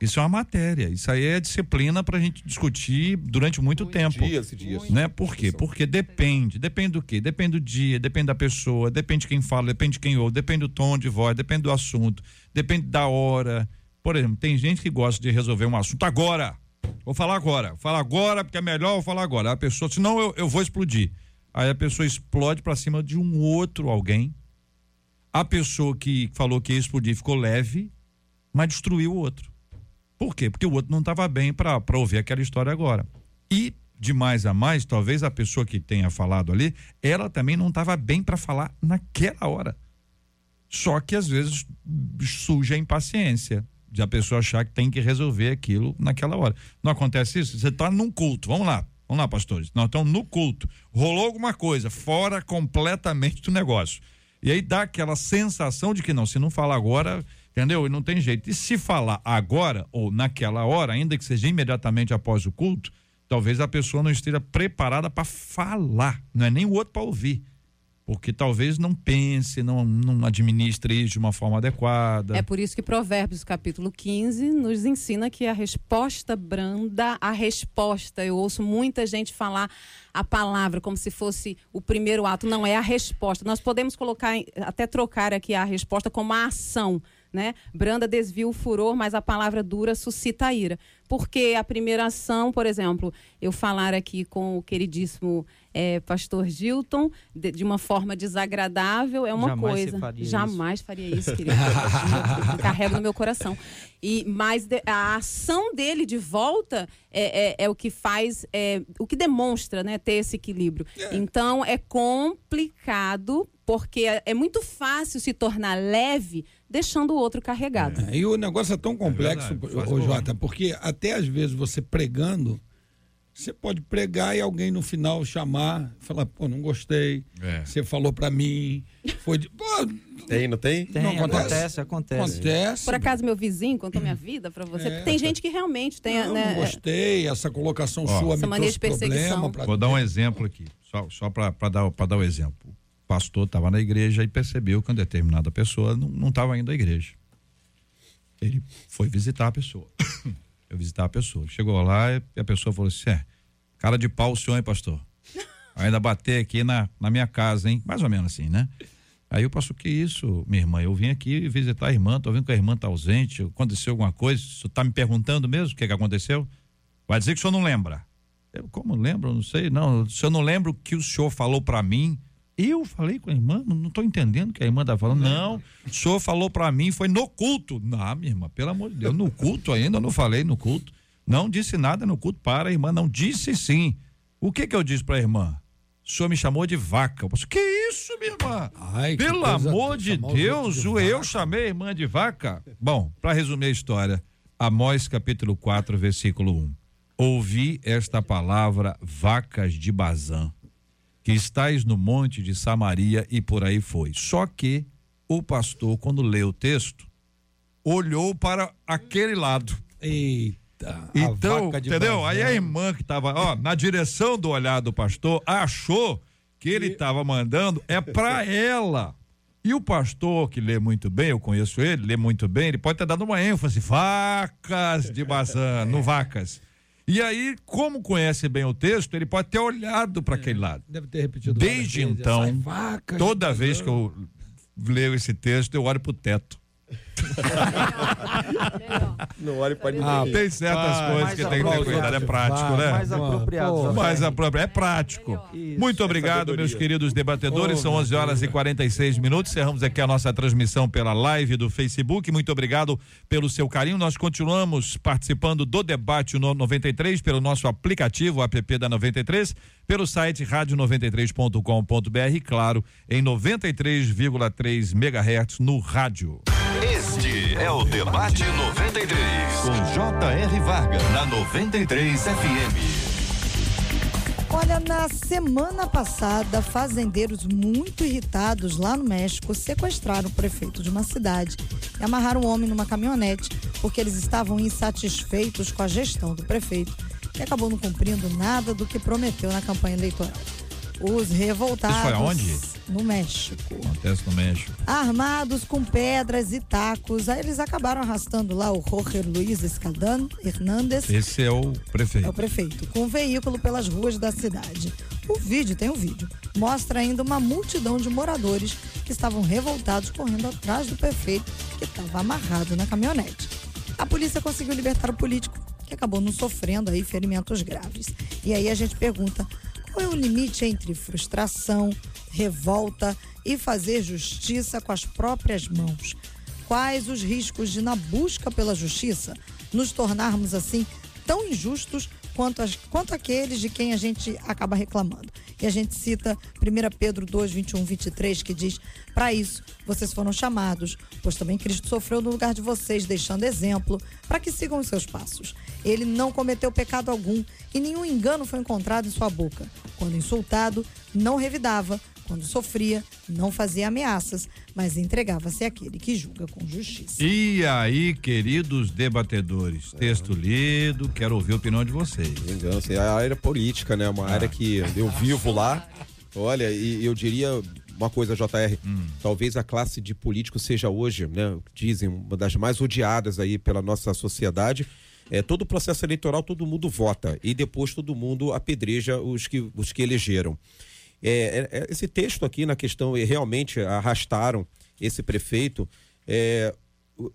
Isso é uma matéria, isso aí é disciplina para a gente discutir durante muito tempo. Dias e dias. Né? Por quê? Porque depende. Depende do quê? Depende do dia, depende da pessoa, depende de quem fala, depende de quem ouve, depende do tom de voz, depende do assunto, depende da hora. Por exemplo, tem gente que gosta de resolver um assunto agora. Vou falar agora. Vou falar agora porque é melhor eu falar agora. A pessoa, senão eu, eu vou explodir. Aí a pessoa explode para cima de um outro alguém. A pessoa que falou que ia explodir ficou leve, mas destruiu o outro. Por quê? Porque o outro não estava bem para ouvir aquela história agora. E de mais a mais, talvez a pessoa que tenha falado ali, ela também não estava bem para falar naquela hora. Só que às vezes surge a impaciência de a pessoa achar que tem que resolver aquilo naquela hora. Não acontece isso? Você está num culto, vamos lá, vamos lá, pastores. Nós estamos no culto. Rolou alguma coisa fora completamente do negócio. E aí dá aquela sensação de que não, se não falar agora, entendeu? E não tem jeito. E se falar agora ou naquela hora, ainda que seja imediatamente após o culto, talvez a pessoa não esteja preparada para falar, não é nem o outro para ouvir. Porque talvez não pense, não, não administre isso de uma forma adequada. É por isso que Provérbios capítulo 15 nos ensina que a resposta branda, a resposta, eu ouço muita gente falar a palavra como se fosse o primeiro ato, não é a resposta. Nós podemos colocar, até trocar aqui a resposta como a ação, né? Branda desvia o furor, mas a palavra dura suscita a ira. Porque a primeira ação, por exemplo, eu falar aqui com o queridíssimo eh, pastor Gilton de, de uma forma desagradável é uma Jamais coisa. faria isso. Jamais faria isso, querido. Carrego no meu coração. E, mas de- a ação dele de volta é, é- é o que faz, é, o que demonstra né, ter esse equilíbrio. Então é complicado, porque é, é muito fácil se tornar leve deixando o outro carregado. É, e o negócio é tão complexo, verdade, faz ô, bom. Jota, porque até às vezes você pregando, Você pode pregar e alguém no final chamar, falar, pô, não gostei. É. Você falou pra mim. Foi de. Pô, Tem, não tem? Tem, Não acontece. acontece, acontece. acontece. Por acaso meu vizinho contou minha vida pra você? É, Porque tem gente que realmente tem, Não, né? não gostei, essa colocação Ó. sua Essa me trouxe de perseguição. problema. Pra... Vou dar um exemplo aqui, só, só para dar, pra dar o exemplo. O pastor estava na igreja e percebeu que uma determinada pessoa não estava indo à igreja. Ele foi visitar a pessoa. foi visitar a pessoa. Chegou lá e a pessoa falou assim: é, cara de pau o senhor, hein, pastor? Ainda bater aqui na, na minha casa, hein? Mais ou menos assim, né? Aí o pastor, que isso, minha irmã? Eu vim aqui visitar a irmã, tô vendo que a irmã tá ausente, aconteceu alguma coisa? O senhor tá me perguntando mesmo o que, que aconteceu? Vai dizer que o senhor não lembra. Eu, como lembro? Não sei, não. Se eu não lembro o que o senhor falou para mim, eu falei com a irmã, não estou entendendo o que a irmã tá falando. Não, o senhor falou para mim, foi no culto. Não, minha irmã, pelo amor de Deus, no culto ainda, eu não falei no culto. Não disse nada no culto para a irmã, não disse sim. O que que eu disse para a irmã? O senhor me chamou de vaca. Eu posso, que isso, minha irmã? Ai, Pelo amor de Deus, de o eu chamei a irmã de vaca. Bom, para resumir a história, Amós capítulo 4, versículo 1. Ouvi esta palavra, vacas de Bazã, que estáis no monte de Samaria e por aí foi. Só que o pastor, quando leu o texto, olhou para aquele lado. Eita. a Então, entendeu? Aí a irmã que estava, ó, na direção do olhar do pastor, achou que ele estava mandando é para ela. E o pastor, que lê muito bem, eu conheço ele, lê muito bem, ele pode ter dado uma ênfase, vacas de maçã, no vacas. E aí, como conhece bem o texto, ele pode ter olhado para aquele lado. Deve ter repetido. Desde então, vaca Toda vez que eu leio esse texto, eu olho pro teto. Não olhe para ninguém. Ah, Tem certas Vai, coisas que tem que ter cuidado, é prático, Vai, né? Mais Mano, apropriado. pô. Mais apropriado. É prático. Isso. Muito obrigado, meus queridos debatedores. Oh, São meu 11 horas e 46 minutos. Cerramos aqui a nossa transmissão pela live do Facebook. Muito obrigado pelo seu carinho. Nós continuamos participando do debate no 93 pelo nosso aplicativo, app da 93, pelo site rádio93.com.br e, claro, em 93,3 MHz no rádio. É o Debate 93, com J.R. Varga, na 93 FM. Olha, na semana passada, fazendeiros muito irritados lá no México sequestraram o prefeito de uma cidade e amarraram o homem numa caminhonete porque eles estavam insatisfeitos com a gestão do prefeito, que acabou não cumprindo nada do que prometeu na campanha eleitoral. Os revoltados. Isso foi aonde? No México. Acontece no México. Armados com pedras e tacos, aí eles acabaram arrastando lá o Jorge Luiz Escaldan Hernández Esse é o é prefeito. o prefeito, com um veículo pelas ruas da cidade. O vídeo, tem um vídeo, mostra ainda uma multidão de moradores que estavam revoltados correndo atrás do prefeito que estava amarrado na caminhonete. A polícia conseguiu libertar o político, que acabou não sofrendo aí ferimentos graves. E aí a gente pergunta, qual é o limite entre frustração, revolta e fazer justiça com as próprias mãos? Quais os riscos de, na busca pela justiça, nos tornarmos assim tão injustos quanto, as, quanto aqueles de quem a gente acaba reclamando. E a gente cita 1 Pedro 2, 21, 23, que diz: Para isso, vocês foram chamados, pois também Cristo sofreu no lugar de vocês, deixando exemplo para que sigam os seus passos. Ele não cometeu pecado algum e nenhum engano foi encontrado em sua boca. Quando insultado, não revidava. Quando sofria, não fazia ameaças, mas entregava-se àquele que julga com justiça. E aí, queridos debatedores, texto lido, quero ouvir a opinião de vocês. Vingança. É a área política, né? Uma área que eu vivo lá. Olha, e eu diria uma coisa, JR. Talvez a classe de políticos seja hoje, né? Dizem, uma das mais odiadas aí pela nossa sociedade. É, todo o processo eleitoral, todo mundo vota. E depois todo mundo apedreja os que, os que elegeram. É, é, é, esse texto aqui na questão, e realmente arrastaram esse prefeito. É,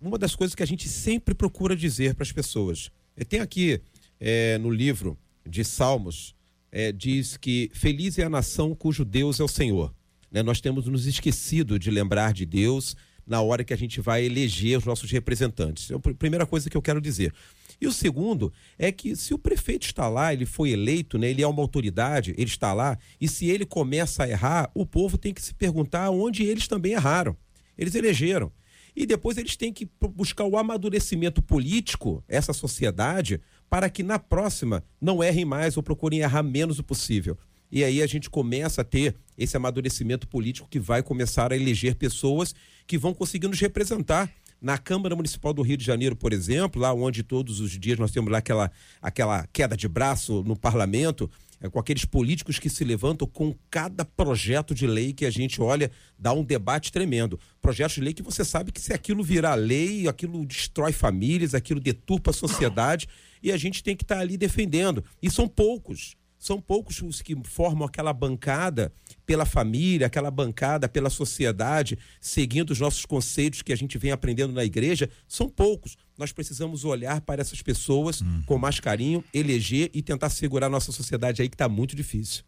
uma das coisas que a gente sempre procura dizer para as pessoas. Tem aqui é, no livro de Salmos, é, diz que feliz é a nação cujo Deus é o Senhor. Né? Nós temos nos esquecido de lembrar de Deus na hora que a gente vai eleger os nossos representantes. É a pr- primeira coisa que eu quero dizer. E o segundo é que se o prefeito está lá, ele foi eleito, né, ele é uma autoridade, ele está lá, e se ele começa a errar, o povo tem que se perguntar onde eles também erraram. Eles elegeram. E depois eles têm que buscar o amadurecimento político, essa sociedade, para que na próxima não errem mais ou procurem errar menos o possível. E aí a gente começa a ter esse amadurecimento político que vai começar a eleger pessoas que vão conseguir nos representar. Na Câmara Municipal do Rio de Janeiro, por exemplo, lá onde todos os dias nós temos lá aquela, aquela queda de braço no parlamento, é, com aqueles políticos que se levantam com cada projeto de lei que a gente olha, dá um debate tremendo. Projetos de lei que você sabe que se aquilo virar lei, aquilo destrói famílias, aquilo deturpa a sociedade e a gente tem que estar ali defendendo. E são poucos. São poucos os que formam aquela bancada pela família, aquela bancada pela sociedade, seguindo os nossos conceitos que a gente vem aprendendo na igreja. São poucos. Nós precisamos olhar para essas pessoas com mais carinho, eleger e tentar segurar a nossa sociedade aí que está muito difícil.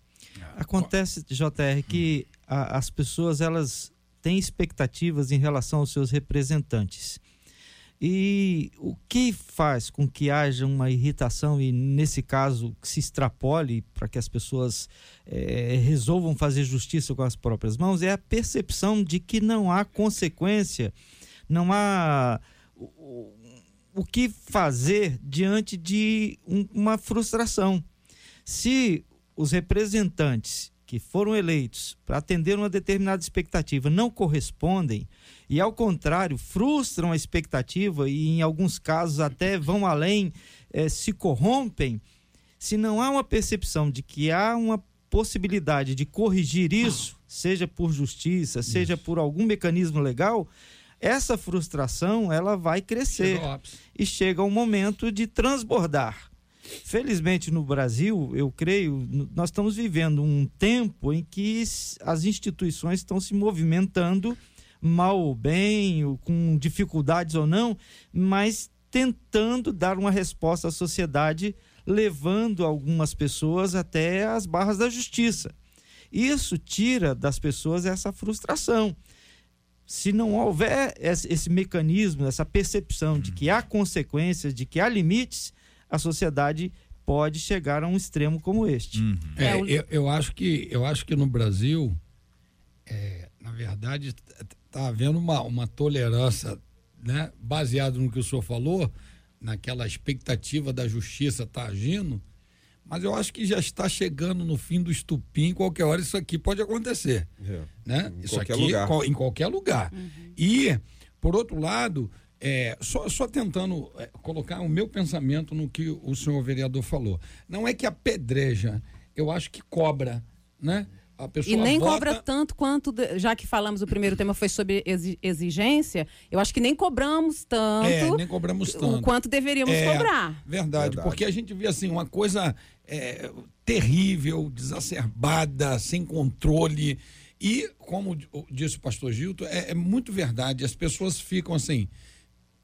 Acontece, JR, que a- as pessoas elas têm expectativas em relação aos seus representantes. E o que faz com que haja uma irritação e, nesse caso, que se extrapole para que as pessoas eh, resolvam fazer justiça com as próprias mãos é a percepção de que não há consequência, não há o, o que fazer diante de um- uma frustração. Se os representantes que foram eleitos para atender uma determinada expectativa não correspondem e, ao contrário, frustram a expectativa e, em alguns casos, até vão além, eh, se corrompem, se não há uma percepção de que há uma possibilidade de corrigir isso, seja por justiça, seja por algum mecanismo legal, essa frustração ela vai crescer Chega e chega um momento de transbordar. Felizmente no Brasil, eu creio, nós estamos vivendo um tempo em que as instituições estão se movimentando mal ou bem, ou com dificuldades ou não, mas tentando dar uma resposta à sociedade, levando algumas pessoas até as barras da justiça. Isso tira das pessoas essa frustração se não houver esse mecanismo, essa percepção de que há consequências, de que há limites, a sociedade pode chegar a um extremo como este. É, É, o- eu, eu acho que eu acho que no Brasil, é, na verdade, está havendo uma, uma tolerância, né, baseado no que o senhor falou, naquela expectativa da justiça estar agindo, mas eu acho que já está chegando no fim do estupim, qualquer hora isso aqui pode acontecer. Né? Em Isso qualquer aqui lugar. qual- em qualquer lugar. E, por outro lado, é, só, só tentando é, colocar o meu pensamento no que o senhor vereador falou. Não é que apedreja, eu acho que cobra, né? A pessoa E nem vota- cobra tanto quanto, de- já que falamos, o primeiro tema foi sobre exi- exigência, eu acho que nem cobramos tanto, É, nem cobramos o tanto. quanto deveríamos É, cobrar. Verdade, Verdade. porque a gente vê assim uma coisa é, terrível, desacerbada, sem controle. E, como disse o pastor Gilto, é, é muito verdade. As pessoas ficam assim.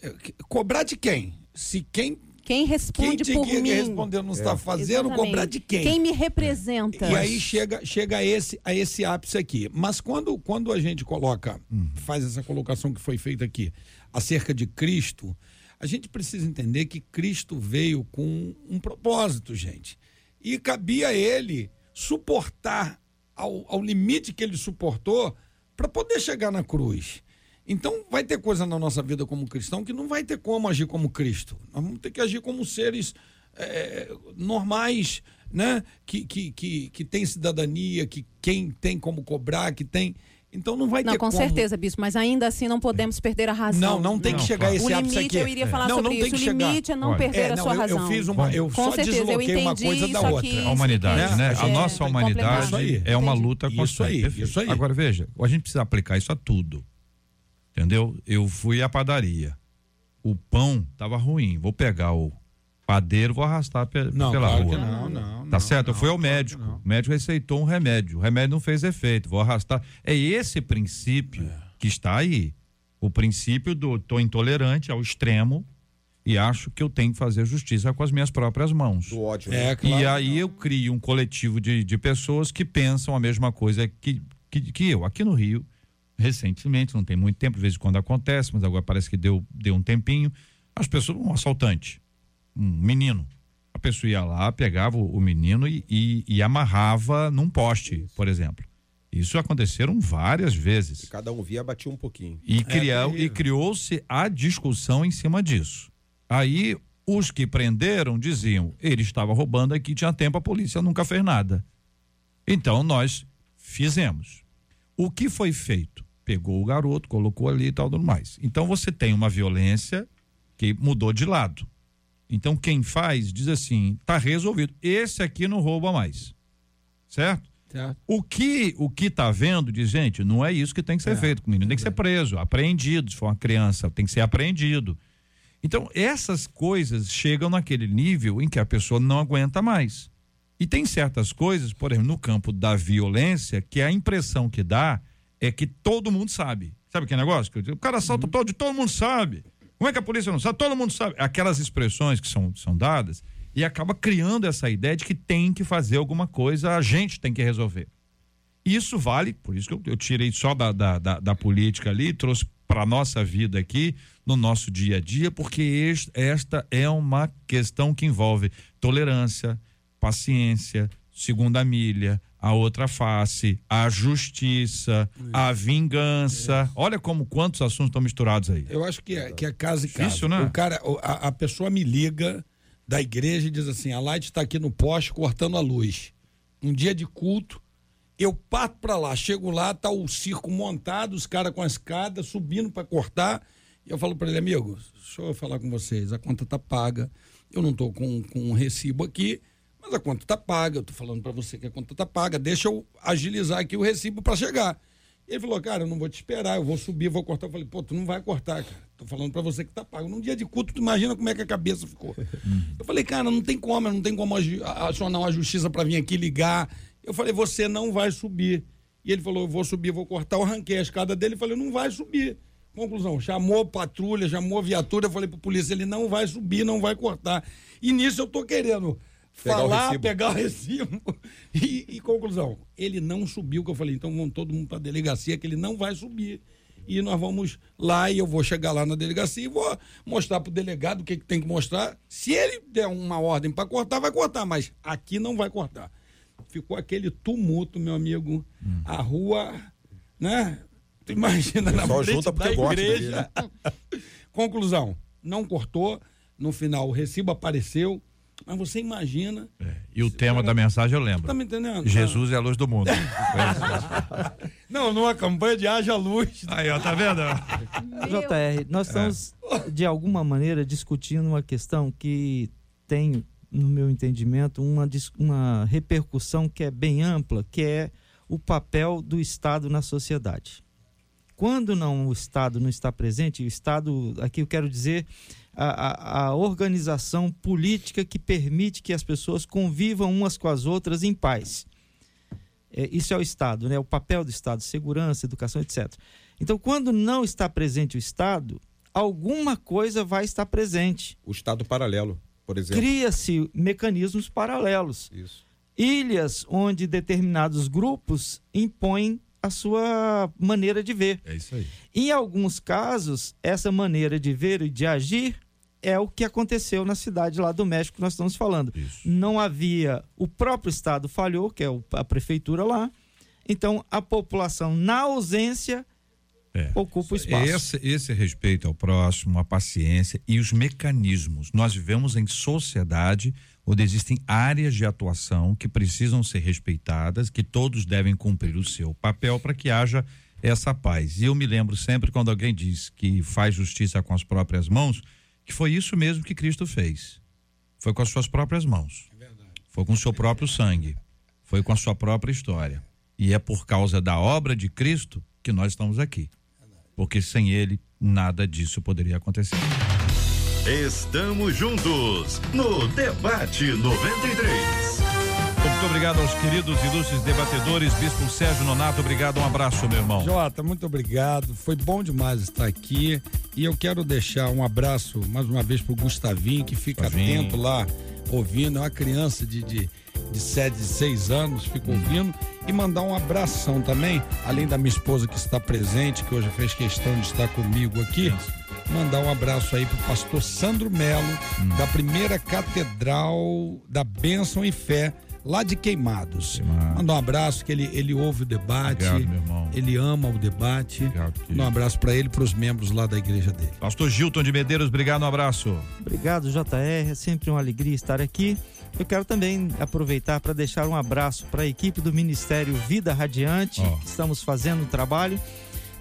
É, cobrar de quem? Se quem, Quem quem responde tinha por mim. responder não está fazendo, Exatamente. cobrar de quem? Quem me representa. E aí chega, chega a, esse, a esse ápice aqui. Mas quando, quando a gente coloca, faz essa colocação que foi feita aqui, acerca de Cristo, a gente precisa entender que Cristo veio com um propósito, gente. E cabia a ele suportar ao, ao limite que ele suportou para poder chegar na cruz. Então vai ter coisa na nossa vida como cristão que não vai ter como agir como Cristo. Nós vamos ter que agir como seres é, normais, né? Que, que, que, que tem cidadania, que quem tem como cobrar, que tem. Então não vai Não, ter com como. certeza, Bispo, mas ainda assim não podemos perder a razão. Não, não tem que Não, chegar a esse O ápice limite, aqui. eu iria falar não, sobre não tem isso. que O chegar. limite é não Olha, perder É, a sua eu, razão. eu fiz uma, eu Com só certeza, eu desloquei uma entendi coisa da isso outra. A humanidade, né? A É, nossa humanidade Isso aí. é uma luta Isso constante. aí, perfeito. isso aí. Agora veja, a gente precisa aplicar isso a tudo. Entendeu? Eu fui à padaria. O pão tava ruim. Vou pegar o padeiro, vou arrastar pe- Não, pela claro rua. que não, não. Tá não, certo? eu não, fui ao claro médico. não. O médico receitou um remédio. O remédio não fez efeito. Vou arrastar. É esse princípio É. que está aí. O princípio do tô intolerante ao extremo e acho que eu tenho que fazer justiça com as minhas próprias mãos. Do ódio. né? É, claro. E aí eu crio um coletivo de, de pessoas que pensam a mesma coisa que, que, que eu. Aqui no Rio, recentemente, não tem muito tempo, de vez em quando acontece, mas agora parece que deu, deu um tempinho. As pessoas, um assaltante, um menino. A pessoa ia lá, pegava o, o menino e, e, e amarrava num poste, por exemplo. Isso aconteceram várias vezes. Cada um via, batia um pouquinho. E, É criou, e criou-se a discussão em cima disso. Aí os que prenderam diziam, ele estava roubando aqui, tinha tempo, a polícia nunca fez nada. Então nós fizemos. O que foi feito? Pegou o garoto, colocou ali e tal, tudo mais. Então você tem uma violência que mudou de lado. Então quem faz diz assim, tá resolvido. Esse aqui não rouba mais. Certo? Certo. O que o que tá vendo diz, gente, não é isso que tem que ser feito com o menino, tem que ser preso, apreendido, se for uma criança, tem que ser apreendido. Então, essas coisas chegam naquele nível em que a pessoa não aguenta mais. E tem certas coisas, por exemplo, no campo da violência, que a impressão que dá é que todo mundo sabe. Sabe que negócio? O cara assalta todo, todo mundo sabe. Como é que a polícia não sabe? Todo mundo sabe. Aquelas expressões que são, são dadas e acaba criando essa ideia de que tem que fazer alguma coisa, a gente tem que resolver. Isso vale, por isso que eu, eu tirei só da, da, da, da política ali, trouxe para a nossa vida aqui, no nosso dia a dia, porque este- esta é uma questão que envolve tolerância, paciência, segunda milha, a outra face, a justiça, a vingança. Olha como quantos assuntos estão misturados aí. Eu acho que é, que é casa e casa. Difícil, né? O cara, a, a pessoa me liga da igreja e diz assim: a Light está aqui no poste cortando a luz. Um dia de culto, eu parto pra lá, chego lá, tá o circo montado, os caras com a escada subindo pra cortar. E eu falo pra ele, amigo, deixa eu falar com vocês, a conta tá paga. Eu não tô com, com um recibo aqui, mas a conta tá paga. Eu tô falando pra você que a conta tá paga. Deixa eu agilizar aqui o recibo pra chegar. Ele falou, cara, eu não vou te esperar, eu vou subir, vou cortar. Eu falei, pô, tu não vai cortar, cara. Tô falando pra você que tá pago. Num dia de culto, tu imagina como é que a cabeça ficou. Eu falei, cara, não tem como, não tem como acionar uma justiça pra vir aqui ligar. Eu falei, você não vai subir. E ele falou, eu vou subir, vou cortar. Eu arranquei a escada dele e falei, não vai subir. Conclusão, chamou patrulha, chamou viatura, eu falei pro polícia, ele não vai subir, não vai cortar. E nisso eu tô querendo Pegar o falar, recibo. pegar o recibo. E, e conclusão, ele não subiu, que eu falei, então vamos todo mundo pra delegacia, que ele não vai subir. E nós vamos lá e eu vou chegar lá na delegacia e vou mostrar pro delegado o que, que tem que mostrar. Se ele der uma ordem para cortar, vai cortar, mas aqui não vai cortar. Ficou aquele tumulto, meu amigo. A rua, né? Tu imagina na frente junta porque da gosta dele, igreja. Conclusão, não cortou. No final, o recibo apareceu. Mas você imagina. E o tema da mensagem eu lembro. Tá me entendendo? Jesus é a luz do mundo. Não, numa campanha de haja luz. Aí, ó, tá vendo? JR, nós estamos, de alguma maneira, discutindo uma questão que tem, no meu entendimento, uma, uma repercussão que é bem ampla, que é o papel do Estado na sociedade. Quando não o Estado não está presente, o Estado, aqui eu quero dizer, a, a- a organização política que permite que as pessoas convivam umas com as outras em paz. É, isso é o Estado, né? O papel do Estado, segurança, educação, etc. Então, quando não está presente o Estado, alguma coisa vai estar presente. O Estado paralelo, por exemplo. Cria-se mecanismos paralelos. Isso. Ilhas onde determinados grupos impõem a sua maneira de ver. É isso aí. Em alguns casos, essa maneira de ver e de agir é o que aconteceu na cidade lá do México que nós estamos falando. Isso. Não havia, o próprio Estado falhou, que é a prefeitura lá. Então, a população, na ausência, É. ocupa o espaço. Esse, esse respeito ao próximo, a paciência e os mecanismos. Nós vivemos em sociedade onde existem áreas de atuação que precisam ser respeitadas, que todos devem cumprir o seu papel para que haja essa paz. E eu me lembro sempre quando alguém diz que faz justiça com as próprias mãos, que foi isso mesmo que Cristo fez. Foi com as suas próprias mãos. Foi com o seu próprio sangue. Foi com a sua própria história. E é por causa da obra de Cristo que nós estamos aqui. Porque sem ele, nada disso poderia acontecer. Estamos juntos no Debate 93. Muito obrigado aos queridos e ilustres debatedores. Bispo Sérgio Nonato, obrigado. Um abraço, meu irmão. Jota, muito obrigado. Foi bom demais estar aqui. E eu quero deixar um abraço mais uma vez pro Gustavinho, que fica Gustavinho. atento lá, ouvindo. É uma criança de, de, de 7, 6 anos, fica ouvindo. E mandar um abração também, além da minha esposa que está presente, que hoje fez questão de estar comigo aqui. Mandar um abraço aí pro pastor Sandro Melo, da primeira catedral da Bênção e Fé, lá de Queimados. Queimados. Manda um abraço, que ele, ele ouve o debate. Obrigado, meu irmão. Ele ama o debate. Obrigado. Manda um abraço para ele e para os membros lá da igreja dele. Pastor Gilton de Medeiros, obrigado, um abraço. Obrigado, JR. É sempre uma alegria estar aqui. Eu quero também aproveitar para deixar um abraço para a equipe do Ministério Vida Radiante, Ó. que estamos fazendo um trabalho.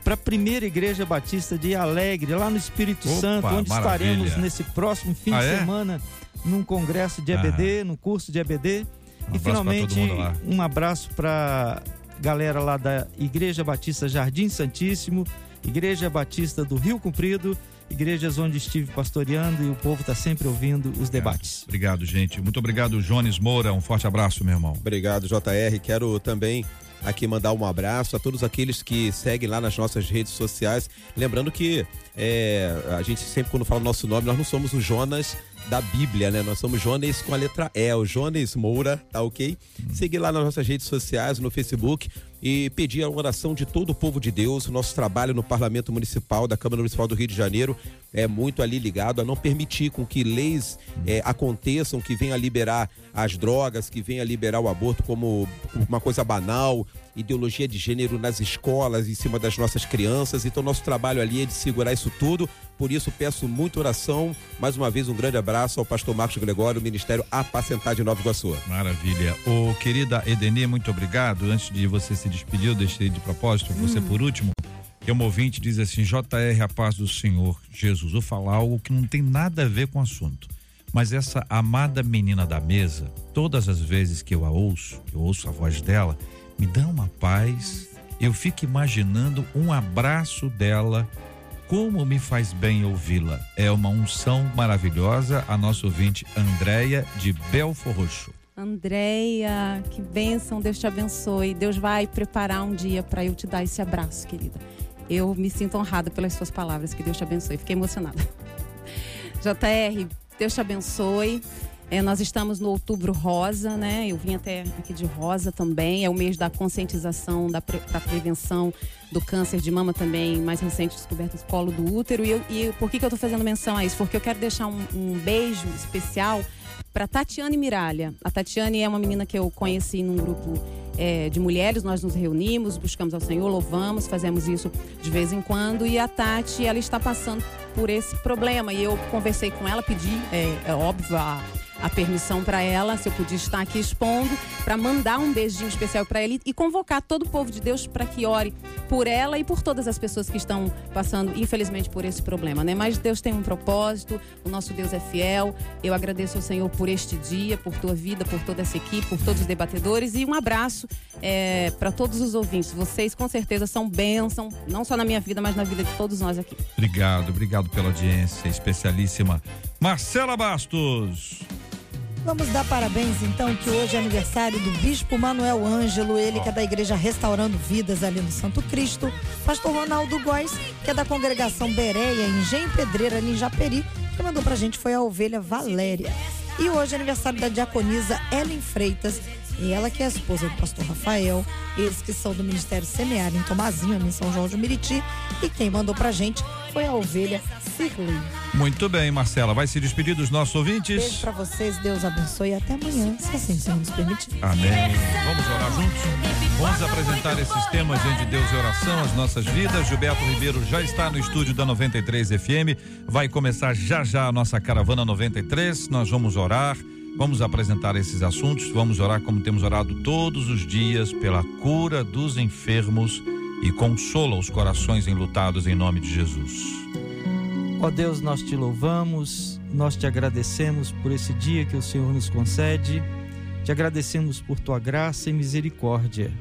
Para a primeira igreja batista de Alegre, lá no Espírito Opa, Santo, onde maravilha. estaremos nesse próximo fim Ah, de é? semana num congresso de EBD, num curso de EBD. Um e finalmente, um abraço para galera lá da Igreja Batista Jardim Santíssimo, Igreja Batista do Rio Comprido, igrejas onde estive pastoreando e o povo está sempre ouvindo os debates. Obrigado, gente. Muito obrigado, Jones Moura. Um forte abraço, meu irmão. Obrigado, JR. Quero também aqui mandar um abraço a todos aqueles que seguem lá nas nossas redes sociais. Lembrando que é, a gente sempre, quando fala o nosso nome, nós não somos o Jonas da Bíblia, né? Nós somos Jonas com a letra E, o Jonas Moura, tá ok? Seguir lá nas nossas redes sociais, no Facebook e pedir a oração de todo o povo de Deus. Nosso trabalho no Parlamento Municipal da Câmara Municipal do Rio de Janeiro é muito ali ligado a não permitir com que leis é, aconteçam que venham a liberar as drogas, que venham a liberar o aborto como uma coisa banal, ideologia de gênero nas escolas, em cima das nossas crianças. Então, nosso trabalho ali é de segurar isso tudo. Por isso, peço muita oração. Mais uma vez, um grande abraço ao pastor Marcos Gregório, Ministério Apacentar de Nova Iguaçu. Maravilha. Ô, querida Edenê, muito obrigado. Antes de você se despedir, eu deixei de propósito, você por último. Que um ouvinte diz assim: JR, a paz do Senhor Jesus. Vou falar algo que não tem nada a ver com o assunto. Mas essa amada menina da mesa, todas as vezes que eu a ouço, eu ouço a voz dela, me dá uma paz. Eu fico imaginando um abraço dela como me faz bem ouvi-la. É uma unção maravilhosa. A nossa ouvinte Andréia de Belfor Roxo. Andréia, que bênção, Deus te abençoe. Deus vai preparar um dia para eu te dar esse abraço, querida. Eu me sinto honrada pelas suas palavras, que Deus te abençoe. Fiquei emocionada. JR, Deus te abençoe. É, nós estamos no outubro rosa, né? Eu vim até aqui de rosa também. É o mês da conscientização, da pre pra prevenção do câncer de mama também, mais recente descoberta do colo do útero. E, eu- e por que, que eu tô fazendo menção a isso? Porque eu quero deixar um, um beijo especial para Tatiane Miralha. A Tatiane é uma menina que eu conheci num grupo é, de mulheres. Nós nos reunimos, buscamos ao Senhor, louvamos, fazemos isso de vez em quando. E a Tati, ela está passando por esse problema. E eu conversei com ela, pedi, é, é óbvio, a, a permissão para ela, se eu podia estar aqui expondo, para mandar um beijinho especial para ela e, convocar todo o povo de Deus para que ore por ela e por todas as pessoas que estão passando, infelizmente, por esse problema, né? Mas Deus tem um propósito, o nosso Deus é fiel. Eu agradeço ao Senhor por este dia, por tua vida, por toda essa equipe, por todos os debatedores e um abraço para todos os ouvintes. Vocês, com certeza, são bênção, não só na minha vida, mas na vida de todos nós aqui. Obrigado, obrigado pela audiência especialíssima. Marcela Bastos. Vamos dar parabéns então, que hoje é aniversário do Bispo Manuel Ângelo, ele que é da Igreja Restaurando Vidas ali no Santo Cristo. Pastor Ronaldo Góes, que é da congregação Bereia, em Engenho Pedreira, ali em Japeri, que mandou pra gente foi a ovelha Valéria. E hoje é aniversário da diaconisa Ellen Freitas, e ela que é a esposa do pastor Rafael, eles que são do Ministério Semear em Tomazinho, em São João de Meriti. E quem mandou pra gente foi a ovelha Cirlei. Muito bem, Marcela. Vai se despedir dos nossos ouvintes? Beijo pra vocês, Deus abençoe e até amanhã, se assim o Senhor nos permitir. Amém. Vamos orar juntos? Vamos apresentar esses temas de Deus e oração, as nossas vidas. Gilberto Ribeiro já está no estúdio da 93 FM. Vai começar já já a nossa caravana 93. Nós vamos orar, vamos apresentar esses assuntos, vamos orar como temos orado todos os dias pela cura dos enfermos e consola os corações enlutados em nome de Jesus. Ó Deus, nós te louvamos, nós te agradecemos por esse dia que o Senhor nos concede, te agradecemos por tua graça e misericórdia.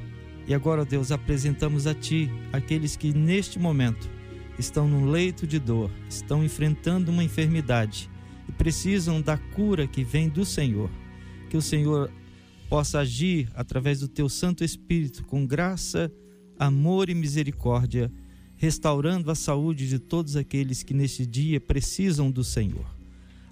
E agora, Deus, apresentamos a ti aqueles que neste momento estão num leito de dor, estão enfrentando uma enfermidade e precisam da cura que vem do Senhor. Que o Senhor possa agir através do teu Santo Espírito com graça, amor e misericórdia restaurando a saúde de todos aqueles que neste dia precisam do Senhor.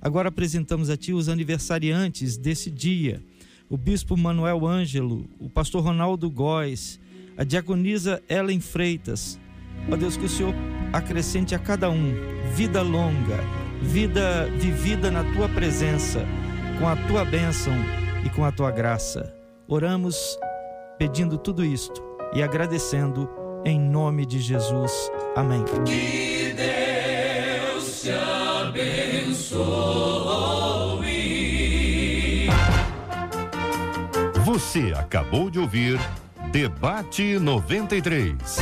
Agora apresentamos a Ti os aniversariantes desse dia: o Bispo Manuel Ângelo, o Pastor Ronaldo Góes, a Diaconisa Ellen Freitas. Ó Deus, que o Senhor acrescente a cada um vida longa, vida vivida na Tua presença, com a Tua bênção e com a Tua graça. Oramos pedindo tudo isto e agradecendo em nome de Jesus. Amém. Que Deus te abençoe. Você acabou de ouvir Debate 93.